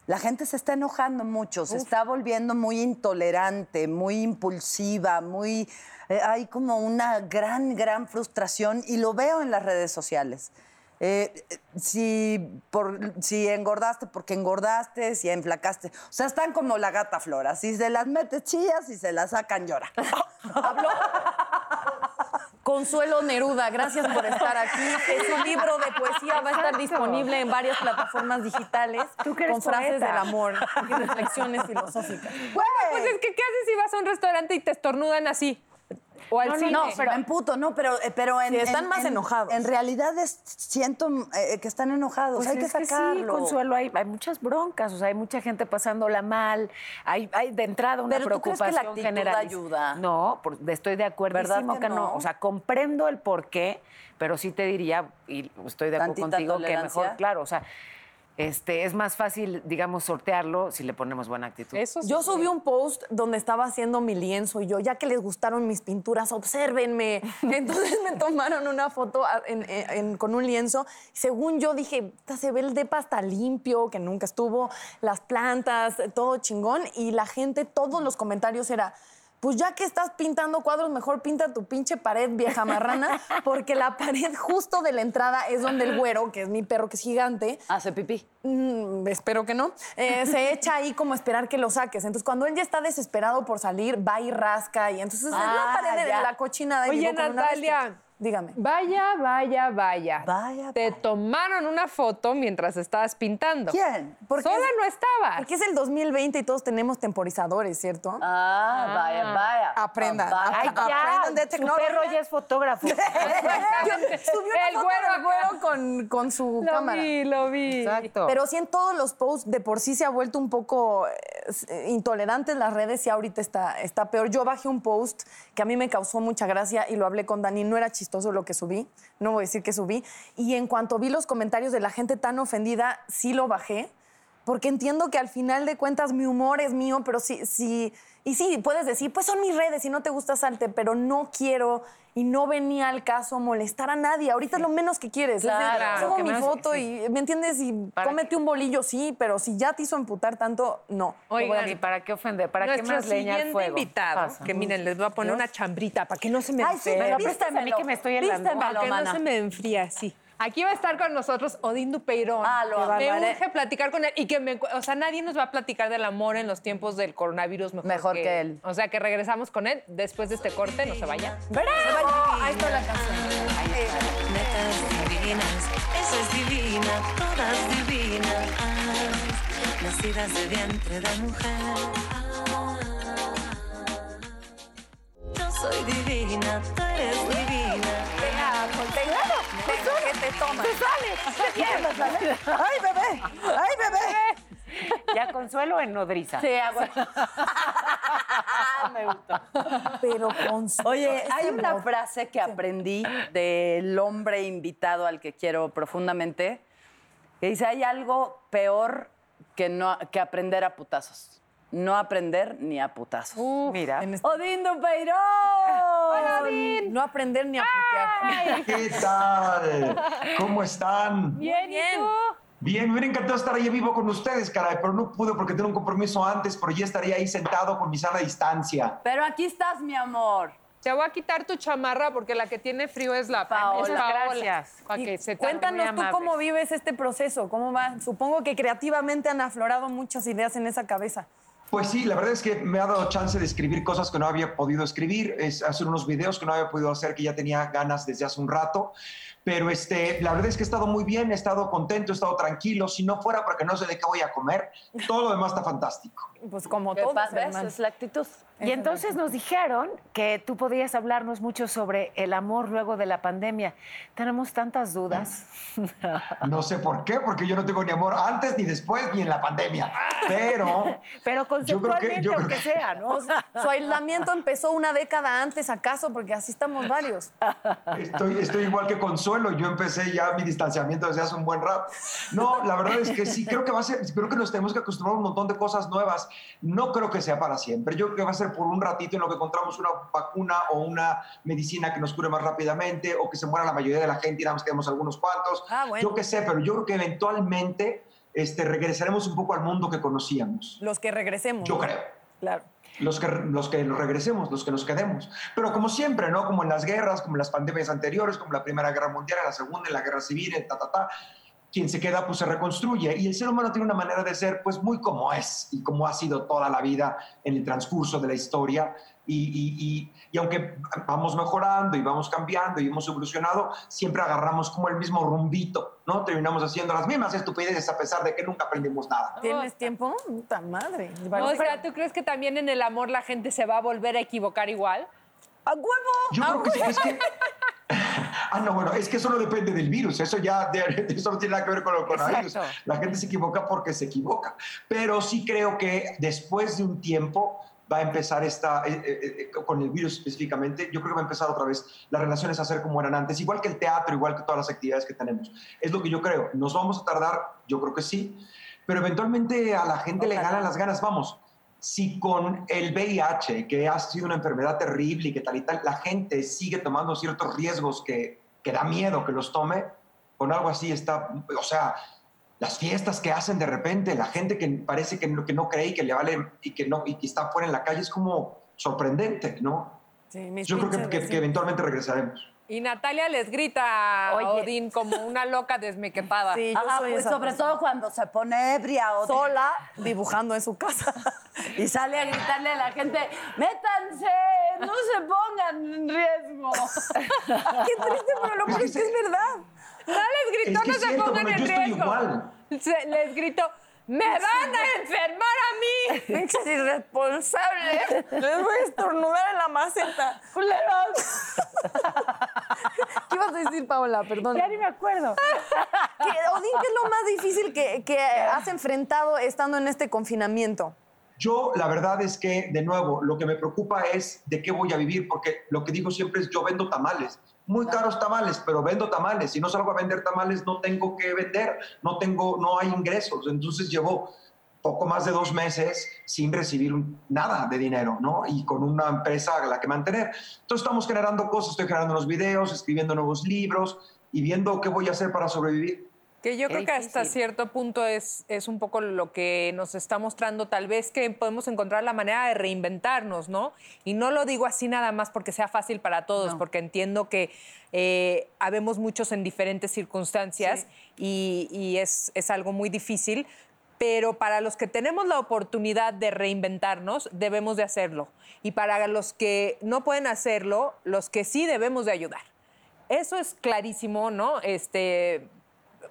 la gente se está enojando mucho, se está volviendo muy intolerante, muy impulsiva, muy... eh, hay como una gran, gran frustración y lo veo en las redes sociales. Eh, si, por, si engordaste porque engordaste, si enflacaste. O sea, están como la gata flora. Si se las metes chillas y se las sacan llora. Consuelo Neruda, gracias por estar aquí. Es un libro de poesía, va a estar disponible en varias plataformas digitales Tú que eres con frases poeta. del amor y reflexiones filosóficas. Pues es que, ¿qué haces si vas a un restaurante y te estornudan así? O al No, cine. no, pero en puto, no, pero, eh, pero en. Sí, están en- más en- enojados. En realidad es- siento eh, que están enojados. Pues hay que es que sacarlo. sí, Consuelo, hay, hay muchas broncas, o sea, hay mucha gente pasándola mal, hay, hay de entrada una Pero ¿tú crees que preocupación la actitud general. ayuda? No, por- estoy de acuerdo ¿Verdad que que no? no? O sea, comprendo el por qué, pero sí te diría, y estoy de acuerdo ¿Tantita contigo, que mejor, claro, o sea, este, es más fácil, digamos, sortearlo si le ponemos buena actitud. Eso sí. Yo subí un post donde estaba haciendo mi lienzo y yo, ya que les gustaron mis pinturas, obsérvenme. Entonces me tomaron una foto a- en- en- con un lienzo. Según yo dije, "Puta, se ve el depa hasta limpio, que nunca estuvo, las plantas, todo chingón. Y la gente, todos los comentarios era... Pues ya que estás pintando cuadros, mejor pinta tu pinche pared, vieja marrana, porque la pared justo de la entrada es donde el güero, que es mi perro, que es gigante, Hace pipí. Mm, espero que no. Eh, se echa ahí como a esperar que lo saques. Entonces, cuando él ya está desesperado por salir, va y rasca. Y entonces es Ah, la pared de ya. la cochinada. Oye, Natalia. Dígame. Vaya, vaya, vaya. Vaya, Te vaya. tomaron una foto mientras estabas pintando. ¿Quién? Porque Sola es- no estabas. Porque es el 2020 y todos tenemos temporizadores, ¿cierto? Ah, vaya, vaya. Aprendan. Ah, Ay, vaya. ya, Aprendan de su tecnología. perro ya es fotógrafo. Subió una El foto güero güero con, con su Lo cámara. vi, lo vi. Exacto. Pero sí en todos los posts de por sí se ha vuelto un poco eh, intolerante en las redes y ahorita está, está peor. Yo bajé un post que a mí me causó mucha gracia y lo hablé con Dani. No era chistoso lo que subí, no voy a decir que subí. Y en cuanto vi los comentarios de la gente tan ofendida, sí lo bajé. Porque entiendo que al final de cuentas mi humor es mío, pero sí, sí, y sí, puedes decir, pues son mis redes y no te gusta salte, pero no quiero y no venía al caso molestar a nadie. Ahorita es lo menos que quieres. Claro, subo mi menos- foto sí. y, ¿me entiendes? Y Para cómete un bolillo, sí, pero si ya te hizo emputar tanto, no. Oigan, ¿y para qué ofender? ¿Para qué más leña al fuego? invitado, Pasa. que miren, les voy a poner una chambrita para que no se me Ay, sí, enfríe. Me lo a mí que me estoy helando. Para que no se me enfría, sí. Aquí va a estar con nosotros Odín Dupeirón. Ah, lo que. Me urge platicar con él y que me... O sea, nadie nos va a platicar del amor en los tiempos del coronavirus mejor, Mejor que él. O sea, que regresamos con él después de este corte, no se vaya. Ahí está la canción. Divinas, esa es divina, todas divinas, nacidas de vientre de mujer. Yo soy divina, tú eres divina. Venga, conténgalo. Venga, que te toma. ¡Ay, bebé! ¡Ay, bebé! ¿Ya consuelo en nodriza? Sí, agua. Me gustó. Pero con Oye, hay una frase que aprendí del hombre invitado al que quiero profundamente, que dice, hay algo peor que, no, que aprender a putazos. No aprender ni a putazos. Mira. En este- ¡Odín Dupeirón! Hola, No aprender ni a putear. ¿Qué tal? ¿Cómo están? Bien, ¿y tú? Bien, me hubiera encantado estar ahí vivo con ustedes, caray, pero no pude porque tengo un compromiso antes, pero ya estaría ahí sentado con mi sana distancia. Pero aquí estás, mi amor. Te voy a quitar tu chamarra porque la que tiene frío es la Paola. es Paola. Gracias. Para Y que se Cuéntanos tú cómo vives este proceso, cómo va. Supongo que creativamente han aflorado muchas ideas en esa cabeza. Pues sí, la verdad es que me ha dado chance de escribir cosas que no había podido escribir, es hacer unos videos que no había podido hacer, que ya tenía ganas desde hace un rato. Pero este, la verdad es que he estado muy bien, he estado contento, he estado tranquilo. Si no fuera porque no sé de qué voy a comer, todo lo demás está fantástico. Pues como hermano. Es la actitud. Y entonces nos dijeron que tú podías hablarnos mucho sobre el amor luego de la pandemia. Tenemos tantas dudas. No sé por qué, porque yo no tengo ni amor antes, ni después, ni en la pandemia. Pero Pero Yo creo que- conceptualmente, yo creo aunque que- sea, ¿no? O sea, su aislamiento empezó una década antes, ¿acaso? Porque así estamos varios. Estoy, estoy igual que Consuelo, yo empecé ya mi distanciamiento desde hace un buen rato. No, la verdad es que sí, creo que va a ser, creo que nos tenemos que acostumbrar a un montón de cosas nuevas. No creo que sea para siempre, yo creo que va a ser por un ratito en lo que encontramos una vacuna o una medicina que nos cure más rápidamente o que se muera la mayoría de la gente y nada más quedemos algunos cuantos. Ah, bueno. Yo qué sé, pero yo creo que eventualmente este, regresaremos un poco al mundo que conocíamos. Los que regresemos. Yo creo. Claro. Los que, los que nos regresemos, los que nos quedemos. Pero como siempre, ¿no? Como en las guerras, como en las pandemias anteriores, como la Primera Guerra Mundial, en la Segunda, en la Guerra Civil, en ta, ta, ta, quien se queda, pues se reconstruye. Y el ser humano tiene una manera de ser, pues muy como es y como ha sido toda la vida en el transcurso de la historia. Y, y- y- y aunque vamos mejorando y vamos cambiando y hemos evolucionado, siempre agarramos como el mismo rumbito, ¿no? Terminamos haciendo las mismas estupideces a pesar de que nunca aprendimos nada. ¿Tienes tiempo? Puta madre. O sea, ¿tú crees que también en el amor la gente se va a volver a equivocar igual? ¡A huevo! Yo creo que sí, es que... Ah, no, bueno, es que eso no depende del virus, eso ya de- eso no tiene nada que ver con el coronavirus. Exacto. La gente se equivoca porque se equivoca. Pero sí creo que después de un tiempo va a empezar esta, eh, eh, eh, con el virus específicamente, yo creo que va a empezar otra vez las relaciones a ser como eran antes, igual que el teatro, igual que todas las actividades que tenemos. Es lo que yo creo. ¿Nos vamos a tardar? Yo creo que sí. Pero eventualmente a la gente le ganan las ganas. Vamos, si con el VIH, que ha sido una enfermedad terrible y que tal y tal, la gente sigue tomando ciertos riesgos que, que da miedo que los tome, con algo así está, o sea, las fiestas que hacen de repente, la gente que parece que no, que no cree y que le vale y que, no, y que está fuera en la calle es como sorprendente, ¿no? Sí, Yo creo que, eventualmente regresaremos. Y Natalia les grita a Oye. Odín como una loca desmequetada. Sí, yo Ajá, soy pues esa sobre persona. todo cuando se pone ebria o sola dibujando en su casa. y sale a gritarle a la gente, métanse, no se pongan en riesgo. Qué triste, pero lo peor es que es verdad. No les gritó, Es que no es se cierto, pongan pero en yo estoy riesgo. igual. Se- les gritó, ¡me van a enfermar a mí! Pinches irresponsables. Les voy a estornudar en la maceta. ¡Culeros! ¿Qué ibas a decir, Paola? Perdón. Ya ni me acuerdo. ¿Qué, Odín, ¿qué es lo más difícil que, que has enfrentado estando en este confinamiento? Yo, la verdad es que, de nuevo, lo que me preocupa es de qué voy a vivir, porque lo que digo siempre es, yo vendo tamales, muy caros tamales, pero vendo tamales. Si no salgo a vender tamales, no tengo que vender, no tengo, no hay ingresos. Entonces llevo poco más de dos meses sin recibir nada de dinero, ¿no? Y con una empresa a la que mantener. Entonces estamos generando cosas, estoy generando unos videos, escribiendo nuevos libros y viendo qué voy a hacer para sobrevivir. Que yo creo que hasta cierto punto es, es un poco lo que nos está mostrando, tal vez que podemos encontrar la manera de reinventarnos, ¿no? Y no lo digo así nada más porque sea fácil para todos, porque entiendo que eh, habemos muchos en diferentes circunstancias y, y es, es algo muy difícil, pero para los que tenemos la oportunidad de reinventarnos, debemos de hacerlo. Y para los que no pueden hacerlo, los que sí debemos de ayudar. Eso es clarísimo, ¿no? Este,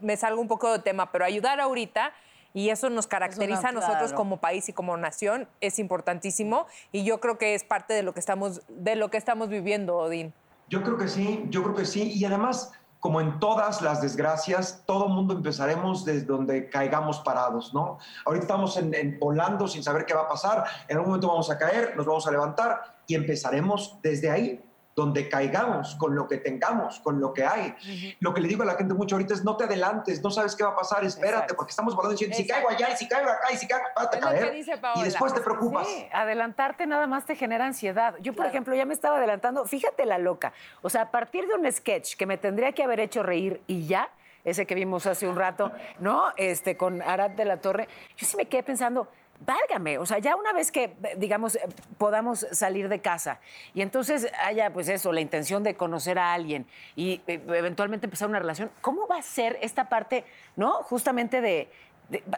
me salgo un poco de tema, pero ayudar ahorita y eso nos caracteriza a nosotros claro. como país y como nación es importantísimo y yo creo que es parte de lo que estamos de lo que estamos viviendo, Odín. Yo creo que sí, yo creo que sí. Y además, como en todas las desgracias, todo mundo empezaremos desde donde caigamos parados, ¿no? Ahorita estamos en, en- volando sin saber qué va a pasar. En algún momento vamos a caer, nos vamos a levantar y empezaremos desde ahí, donde caigamos, con lo que tengamos, con lo que hay. Lo que le digo a la gente mucho ahorita es no te adelantes, no sabes qué va a pasar, espérate, Exacto. porque estamos volando diciendo, si caigo allá, y si caigo acá, y si caigo lo que caer. Y después te preocupas. Sí, adelantarte nada más te genera ansiedad. Yo, por ejemplo, ya me estaba adelantando. Fíjate la loca. O sea, a partir de un sketch que me tendría que haber hecho reír y ya, ese que vimos hace un rato, ¿no? Este, con Arad de la Torre, yo sí me quedé pensando. Válgame, o sea, ya una vez que, eh, digamos, eh, podamos salir de casa y entonces haya, pues eso, la intención de conocer a alguien y eh, eventualmente empezar una relación, ¿cómo va a ser esta parte, ¿no? Justamente de,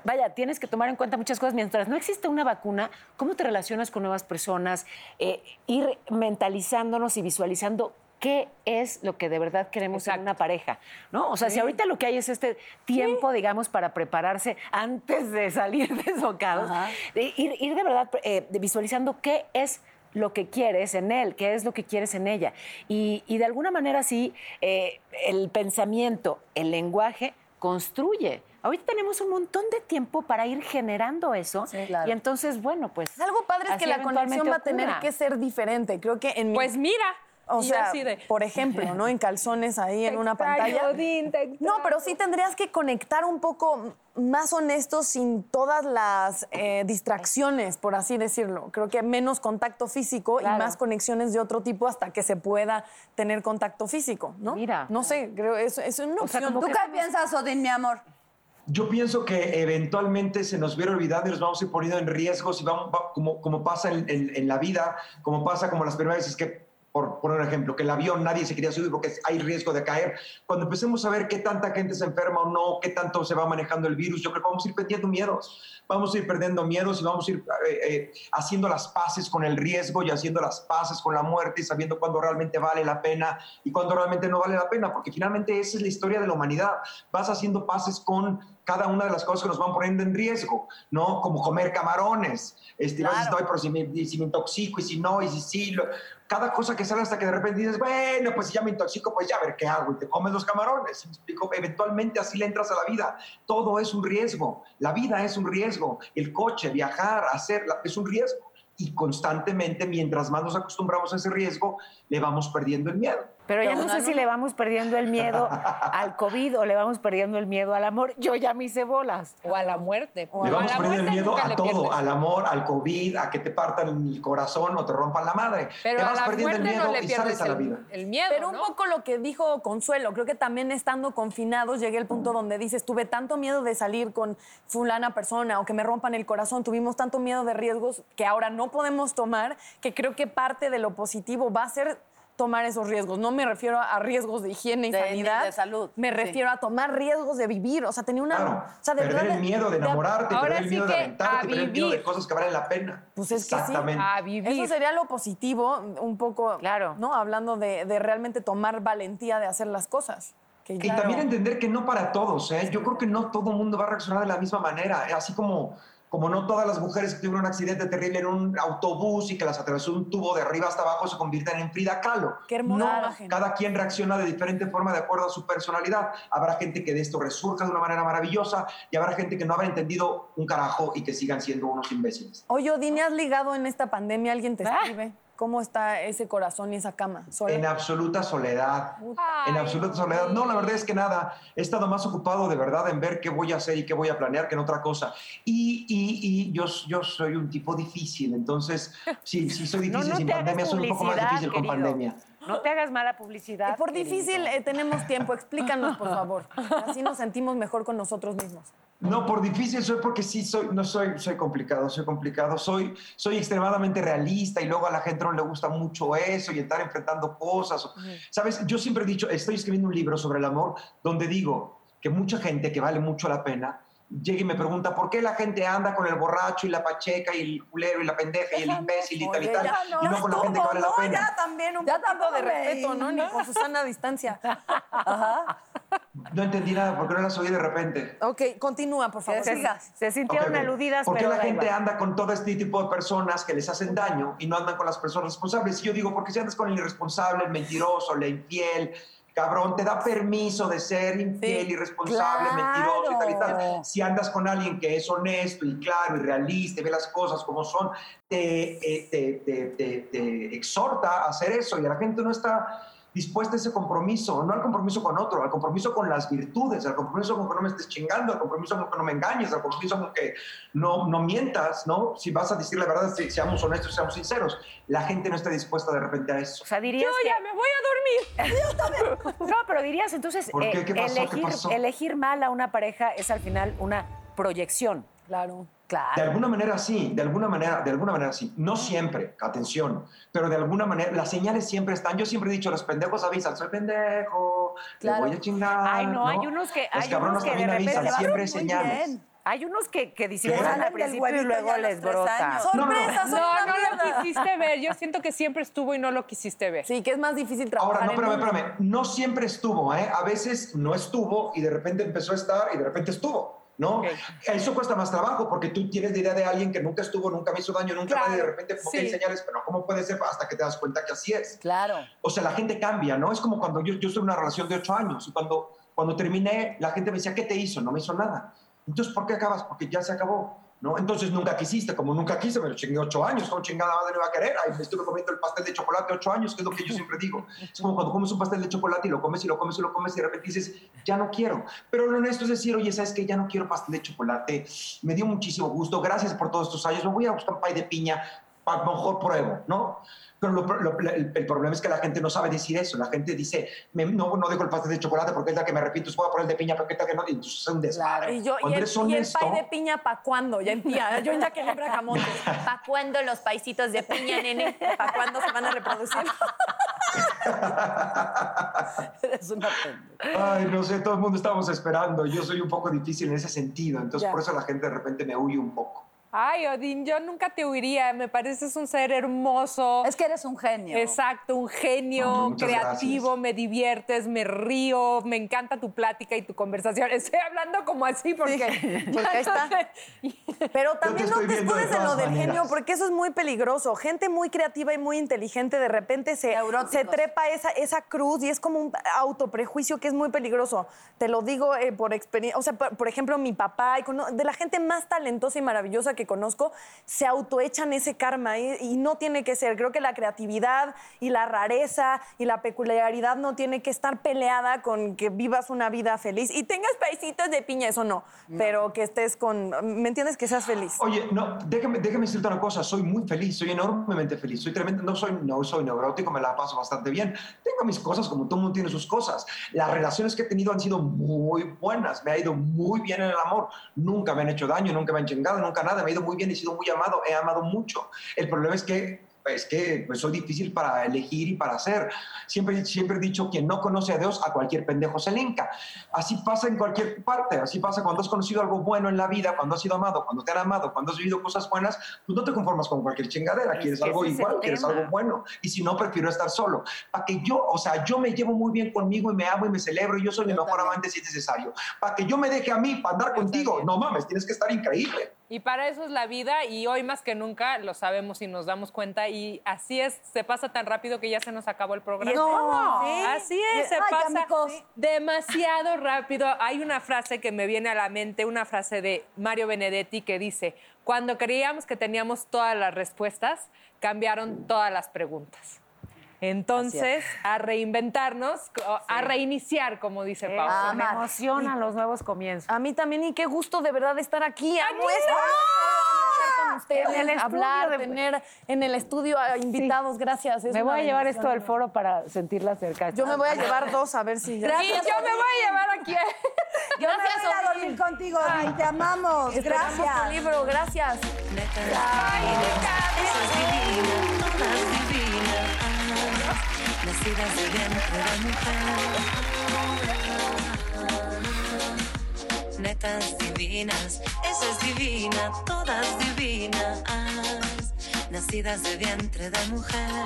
vaya, tienes que tomar en cuenta muchas cosas. Mientras no existe una vacuna, ¿cómo te relacionas con nuevas personas? Ir mentalizándonos y visualizando qué es lo que de verdad queremos en una pareja, ¿no? O sea, si ahorita lo que hay es este tiempo, digamos, para prepararse antes de salir desbocados, de ir, ir de verdad eh, visualizando qué es lo que quieres en él, qué es lo que quieres en ella. Y, y de alguna manera sí, eh, el pensamiento, el lenguaje construye. Ahorita tenemos un montón de tiempo para ir generando eso. claro. Y entonces, bueno, pues... Algo padre es que la conexión va a tener ocurra. que ser diferente. Creo que en mi- Pues mira, O y sea, así de- por ejemplo, ¿no? En calzones ahí en una extraño, pantalla. Odín, te No, pero sí tendrías que conectar un poco más honesto sin todas las eh, distracciones, por así decirlo. Creo que menos contacto físico y más conexiones de otro tipo hasta que se pueda tener contacto físico, ¿no? Mira. No sé, creo es, es una O opción. ¿Tú qué estamos- piensas, Odín, mi amor? Yo pienso que eventualmente se nos viene olvidando y nos vamos a ir poniendo en riesgos y vamos, va- como, como pasa en, en- en la vida, como pasa como las primeras veces que por poner un ejemplo, que el avión nadie se quería subir porque hay riesgo de caer. Cuando empecemos a ver qué tanta gente se enferma o no, qué tanto se va manejando el virus, yo creo que vamos a ir perdiendo miedos. Vamos a ir perdiendo miedos y vamos a ir eh, eh, haciendo las paces con el riesgo y haciendo las paces con la muerte y sabiendo cuándo realmente vale la pena y cuándo realmente no vale la pena, porque finalmente esa es la historia de la humanidad. Vas haciendo paces con cada una de las cosas que nos van poniendo en riesgo, ¿no? Como comer camarones. Este, vas diciendo, "Ay, pero si me, si me intoxico y si no, y si sí. lo-". Cada cosa que sale hasta que de repente dices, bueno, pues si ya me intoxico, pues ya a ver qué hago. Y te comes los camarones. ¿sí me explico? Eventualmente así le entras a la vida. Todo es un riesgo. La vida es un riesgo. El coche, viajar, hacerla, es un riesgo. Y constantemente, mientras más nos acostumbramos a ese riesgo, le vamos perdiendo el miedo. Pero ya no sé si le vamos perdiendo el miedo al COVID o le vamos perdiendo el miedo al amor. Yo ya me hice bolas. O a la muerte. Le vamos perdiendo el miedo a todo, al amor, al COVID, a que te partan el corazón o te rompan la madre. Pero te a vas la perdiendo el muerte miedo no le y sales a la vida. el miedo, Pero un ¿no? poco lo que dijo Consuelo, creo que también estando confinados llegué al punto donde dices, tuve tanto miedo de salir con fulana persona o que me rompan el corazón, tuvimos tanto miedo de riesgos que ahora no podemos tomar, que creo que parte de lo positivo va a ser tomar esos riesgos. No me refiero a riesgos de higiene y De- sanidad. de salud, Me sí. refiero a tomar riesgos de vivir. O sea, tenía una... Claro, o sea, de perder verdad, el miedo de enamorarte, Ahora perder el sí miedo que de aventarte, a perder el miedo de cosas que valen la pena. Pues es que sí. Exactamente. A vivir. Eso sería lo positivo, un poco, Claro. ¿no? Hablando de, de realmente tomar valentía de hacer las cosas. Que Y claro. también entender que no para todos, ¿eh? Yo creo que no todo el mundo va a reaccionar de la misma manera. Así como, como no todas las mujeres que tuvieron un accidente terrible en un autobús y que las atravesó un tubo de arriba hasta abajo se convierten en Frida Kahlo. Qué hermosa No, imagen. cada quien reacciona de diferente forma de acuerdo a su personalidad. Habrá gente que de esto resurja de una manera maravillosa y habrá gente que no habrá entendido un carajo y que sigan siendo unos imbéciles. Oye, Odine, ¿has ligado en esta pandemia? ¿Alguien te Ah. escribe? ¿Cómo está ese corazón y esa cama? ¿Sola? En absoluta soledad. En absoluta soledad. No, la verdad es que nada. He estado más ocupado de verdad en ver qué voy a hacer y qué voy a planear que en otra cosa. Y, y, y yo, yo soy un tipo difícil. Entonces, sí, sí soy No, difícil no sin te hagas pandemia. Soy un poco más difícil con querido. pandemia. No te hagas mala publicidad. Eh, Por querido. difícil eh, tenemos tiempo. Explícanos, por favor. Así nos sentimos mejor con nosotros mismos. No, por difícil soy porque sí soy, no soy, soy complicado, soy complicado, soy, soy extremadamente realista y luego a la gente no le gusta mucho eso y estar enfrentando cosas. Sabes, yo siempre he dicho, estoy escribiendo un libro sobre el amor donde digo que mucha gente que vale mucho la pena llega y me pregunta por qué la gente anda con el borracho y la pacheca y el culero y la pendeja y el imbécil y tal y tal y no con la gente que vale la no, pena. ya también un Ya de respeto, ¿no? Ni con Susana distancia. No entendí nada porque no las oí de repente. Ok, continúa, por favor. Se, sigas. se sintieron aludidas, ¿Por qué la gente igual. anda con todo este tipo de personas que les hacen daño y no andan con las personas responsables? Y yo digo, porque si andas con el irresponsable, el mentiroso, el infiel, cabrón, te da permiso de ser infiel, Sí, irresponsable, mentiroso y tal y claro. tal. Si andas con alguien que es honesto y claro y realista y ve las cosas como son, te, eh, te, te- te- exhorta a hacer eso y la gente no está dispuesta a ese compromiso, no al compromiso con otro, al compromiso con las virtudes, al compromiso con que no me estés chingando, al compromiso con que no me engañes, al compromiso con que no, no mientas, ¿no? Si vas a decir la verdad, si- seamos honestos, seamos sinceros. La gente no está dispuesta de repente a eso. O sea, dirías Yo que... ya me voy a dormir. No, pero dirías entonces, ¿Por qué? eh, ¿Qué pasó? ¿Qué elegir, pasó? elegir mal a una pareja es al final una proyección. Claro. Claro. De alguna manera sí, de alguna manera, de alguna manera sí. No siempre, atención, pero de alguna manera las señales siempre están. Yo siempre he dicho, los pendejos avisan, soy pendejo, Claro. le voy a chingar. Ay, no, hay unos que- Los hay cabrones unos que de también repente avisan, siempre hay señales. bien. Hay unos que, que disimulan al principio y luego les brota. años. No, no, no. ¡Sorpresa! lo quisiste ver. Yo siento que siempre estuvo y no lo quisiste ver. Sí, que es más difícil trabajar Ahora, no, en espérame, espérame. No siempre estuvo, ¿eh? A veces no estuvo y de repente empezó a estar y de repente estuvo, ¿no? Eso cuesta más trabajo porque tú tienes la idea de alguien que nunca estuvo, nunca me hizo daño, nunca Claro, nadie, de repente como que hay sí. señales, pero ¿cómo puede ser hasta que te das cuenta que así es? Claro. O sea, la gente cambia, ¿no? Es como cuando yo, yo estuve en una relación de ocho años y cuando, cuando terminé, la gente me decía, ¿qué te hizo? No me hizo nada. Entonces, ¿por qué acabas? Porque ya se acabó, ¿no? Entonces, nunca quisiste. Como nunca quise, me lo chingué ocho años. ¿Cómo chingada madre me va a querer? Ahí me estuve comiendo el pastel de chocolate ocho años, que es lo que yo siempre digo. Es como cuando comes un pastel de chocolate y lo comes y lo comes y lo comes y de repente dices, ya no quiero. Pero lo honesto es decir, oye, ¿sabes qué? Ya no quiero pastel de chocolate. Me dio muchísimo gusto. Gracias por todos estos años. Me voy a buscar un pay de piña. A lo mejor pruebo, ¿no? Pero lo- lo- el, el problema es que la gente no sabe decir eso. La gente dice, me- no, no dejo el pastel de chocolate porque es la que me arrepiento, voy a poner el de piña, pero qué tal que no. Y entonces es un desmadre. Y, yo, y, el, eres y el honesto, pay de piña, ¿pa' cuándo? Ya empieza. Yo ya que compra camote. ¿Pa' cuándo los paisitos de piña, nene? ¿Pa' cuándo se van a reproducir? Eres una pendeja. Ay, no sé, todo el mundo estamos esperando. Yo soy un poco difícil en ese sentido, entonces Ya. por eso la gente de repente me huye un poco. Ay, Odín, yo nunca te huiría. Me pareces un ser hermoso. Es que eres un genio. Exacto, un genio, muchas creativo, me diviertes, me río, me encanta tu plática y tu conversación. Estoy hablando como así porque. porque ahí está. Pero también no te escudes en lo del genio, porque eso es muy peligroso. Gente muy creativa y muy inteligente de repente se, se trepa esa, esa cruz y es como un autoprejuicio que es muy peligroso. Te lo digo eh, por experiencia. O sea, por, por ejemplo, mi papá, de la gente más talentosa y maravillosa que conozco, se autoechan ese karma y, y no tiene que ser. Creo que la creatividad y la rareza y la peculiaridad no tiene que estar peleada con que vivas una vida feliz y tengas paisitos de piña, eso no. Pero que estés con. ¿Me entiendes? Que seas feliz. Oye, no, déjame, déjame decirte una cosa, soy muy feliz, soy enormemente feliz, soy tremendo, no soy, no soy neurótico, me la paso bastante bien. Tengo mis cosas como todo el mundo tiene sus cosas. Las relaciones que he tenido han sido muy buenas, me ha ido muy bien en el amor, nunca me han hecho daño, nunca me han chingado, nunca nada, me ido muy bien, he sido muy amado, he amado mucho. El problema es que es que pues, soy difícil para elegir y para hacer. Siempre, siempre he dicho, quien no conoce a Dios, a cualquier pendejo se le hinca. Así pasa en cualquier parte, así pasa cuando has conocido algo bueno en la vida, cuando has sido amado, cuando te han amado, cuando has vivido cosas buenas, pues no te conformas con cualquier chingadera, Es quieres algo igual, quieres algo bueno. Y si no, prefiero estar solo. Para que yo, o sea, yo me llevo muy bien conmigo y me amo y me celebro y yo soy mi mejor amante si es necesario. Para que yo me deje a mí para andar contigo, no mames, tienes que estar increíble. Y para eso es la vida y hoy más que nunca lo sabemos y nos damos cuenta y así es, se pasa tan rápido que ya se nos acabó el programa. No. Sí, Así es, se Ay, pasa amigos. demasiado rápido. Hay una frase que me viene a la mente, una frase de Mario Benedetti que dice, cuando creíamos que teníamos todas las respuestas, cambiaron todas las preguntas. Entonces, a reinventarnos, a reiniciar, como dice Pau. Eso, me emocionan los nuevos comienzos. A mí también, y qué gusto de verdad estar aquí. ¡Ay, estar con ustedes, En el hablar, de- tener en el estudio a invitados. Gracias. es Me voy a llevar esto del foro para sentirla cerca. Yo me voy a llevar dos a ver si ya. y yo me voy a llevar aquí. Yo me voy a ir a dormir contigo, Odín, te amamos. Esperamos tu Gracias. libro, gracias. Todas divinas, nacidas de vientre de mujer. Netas divinas, esa es divina, todas divinas, nacidas de vientre de mujer.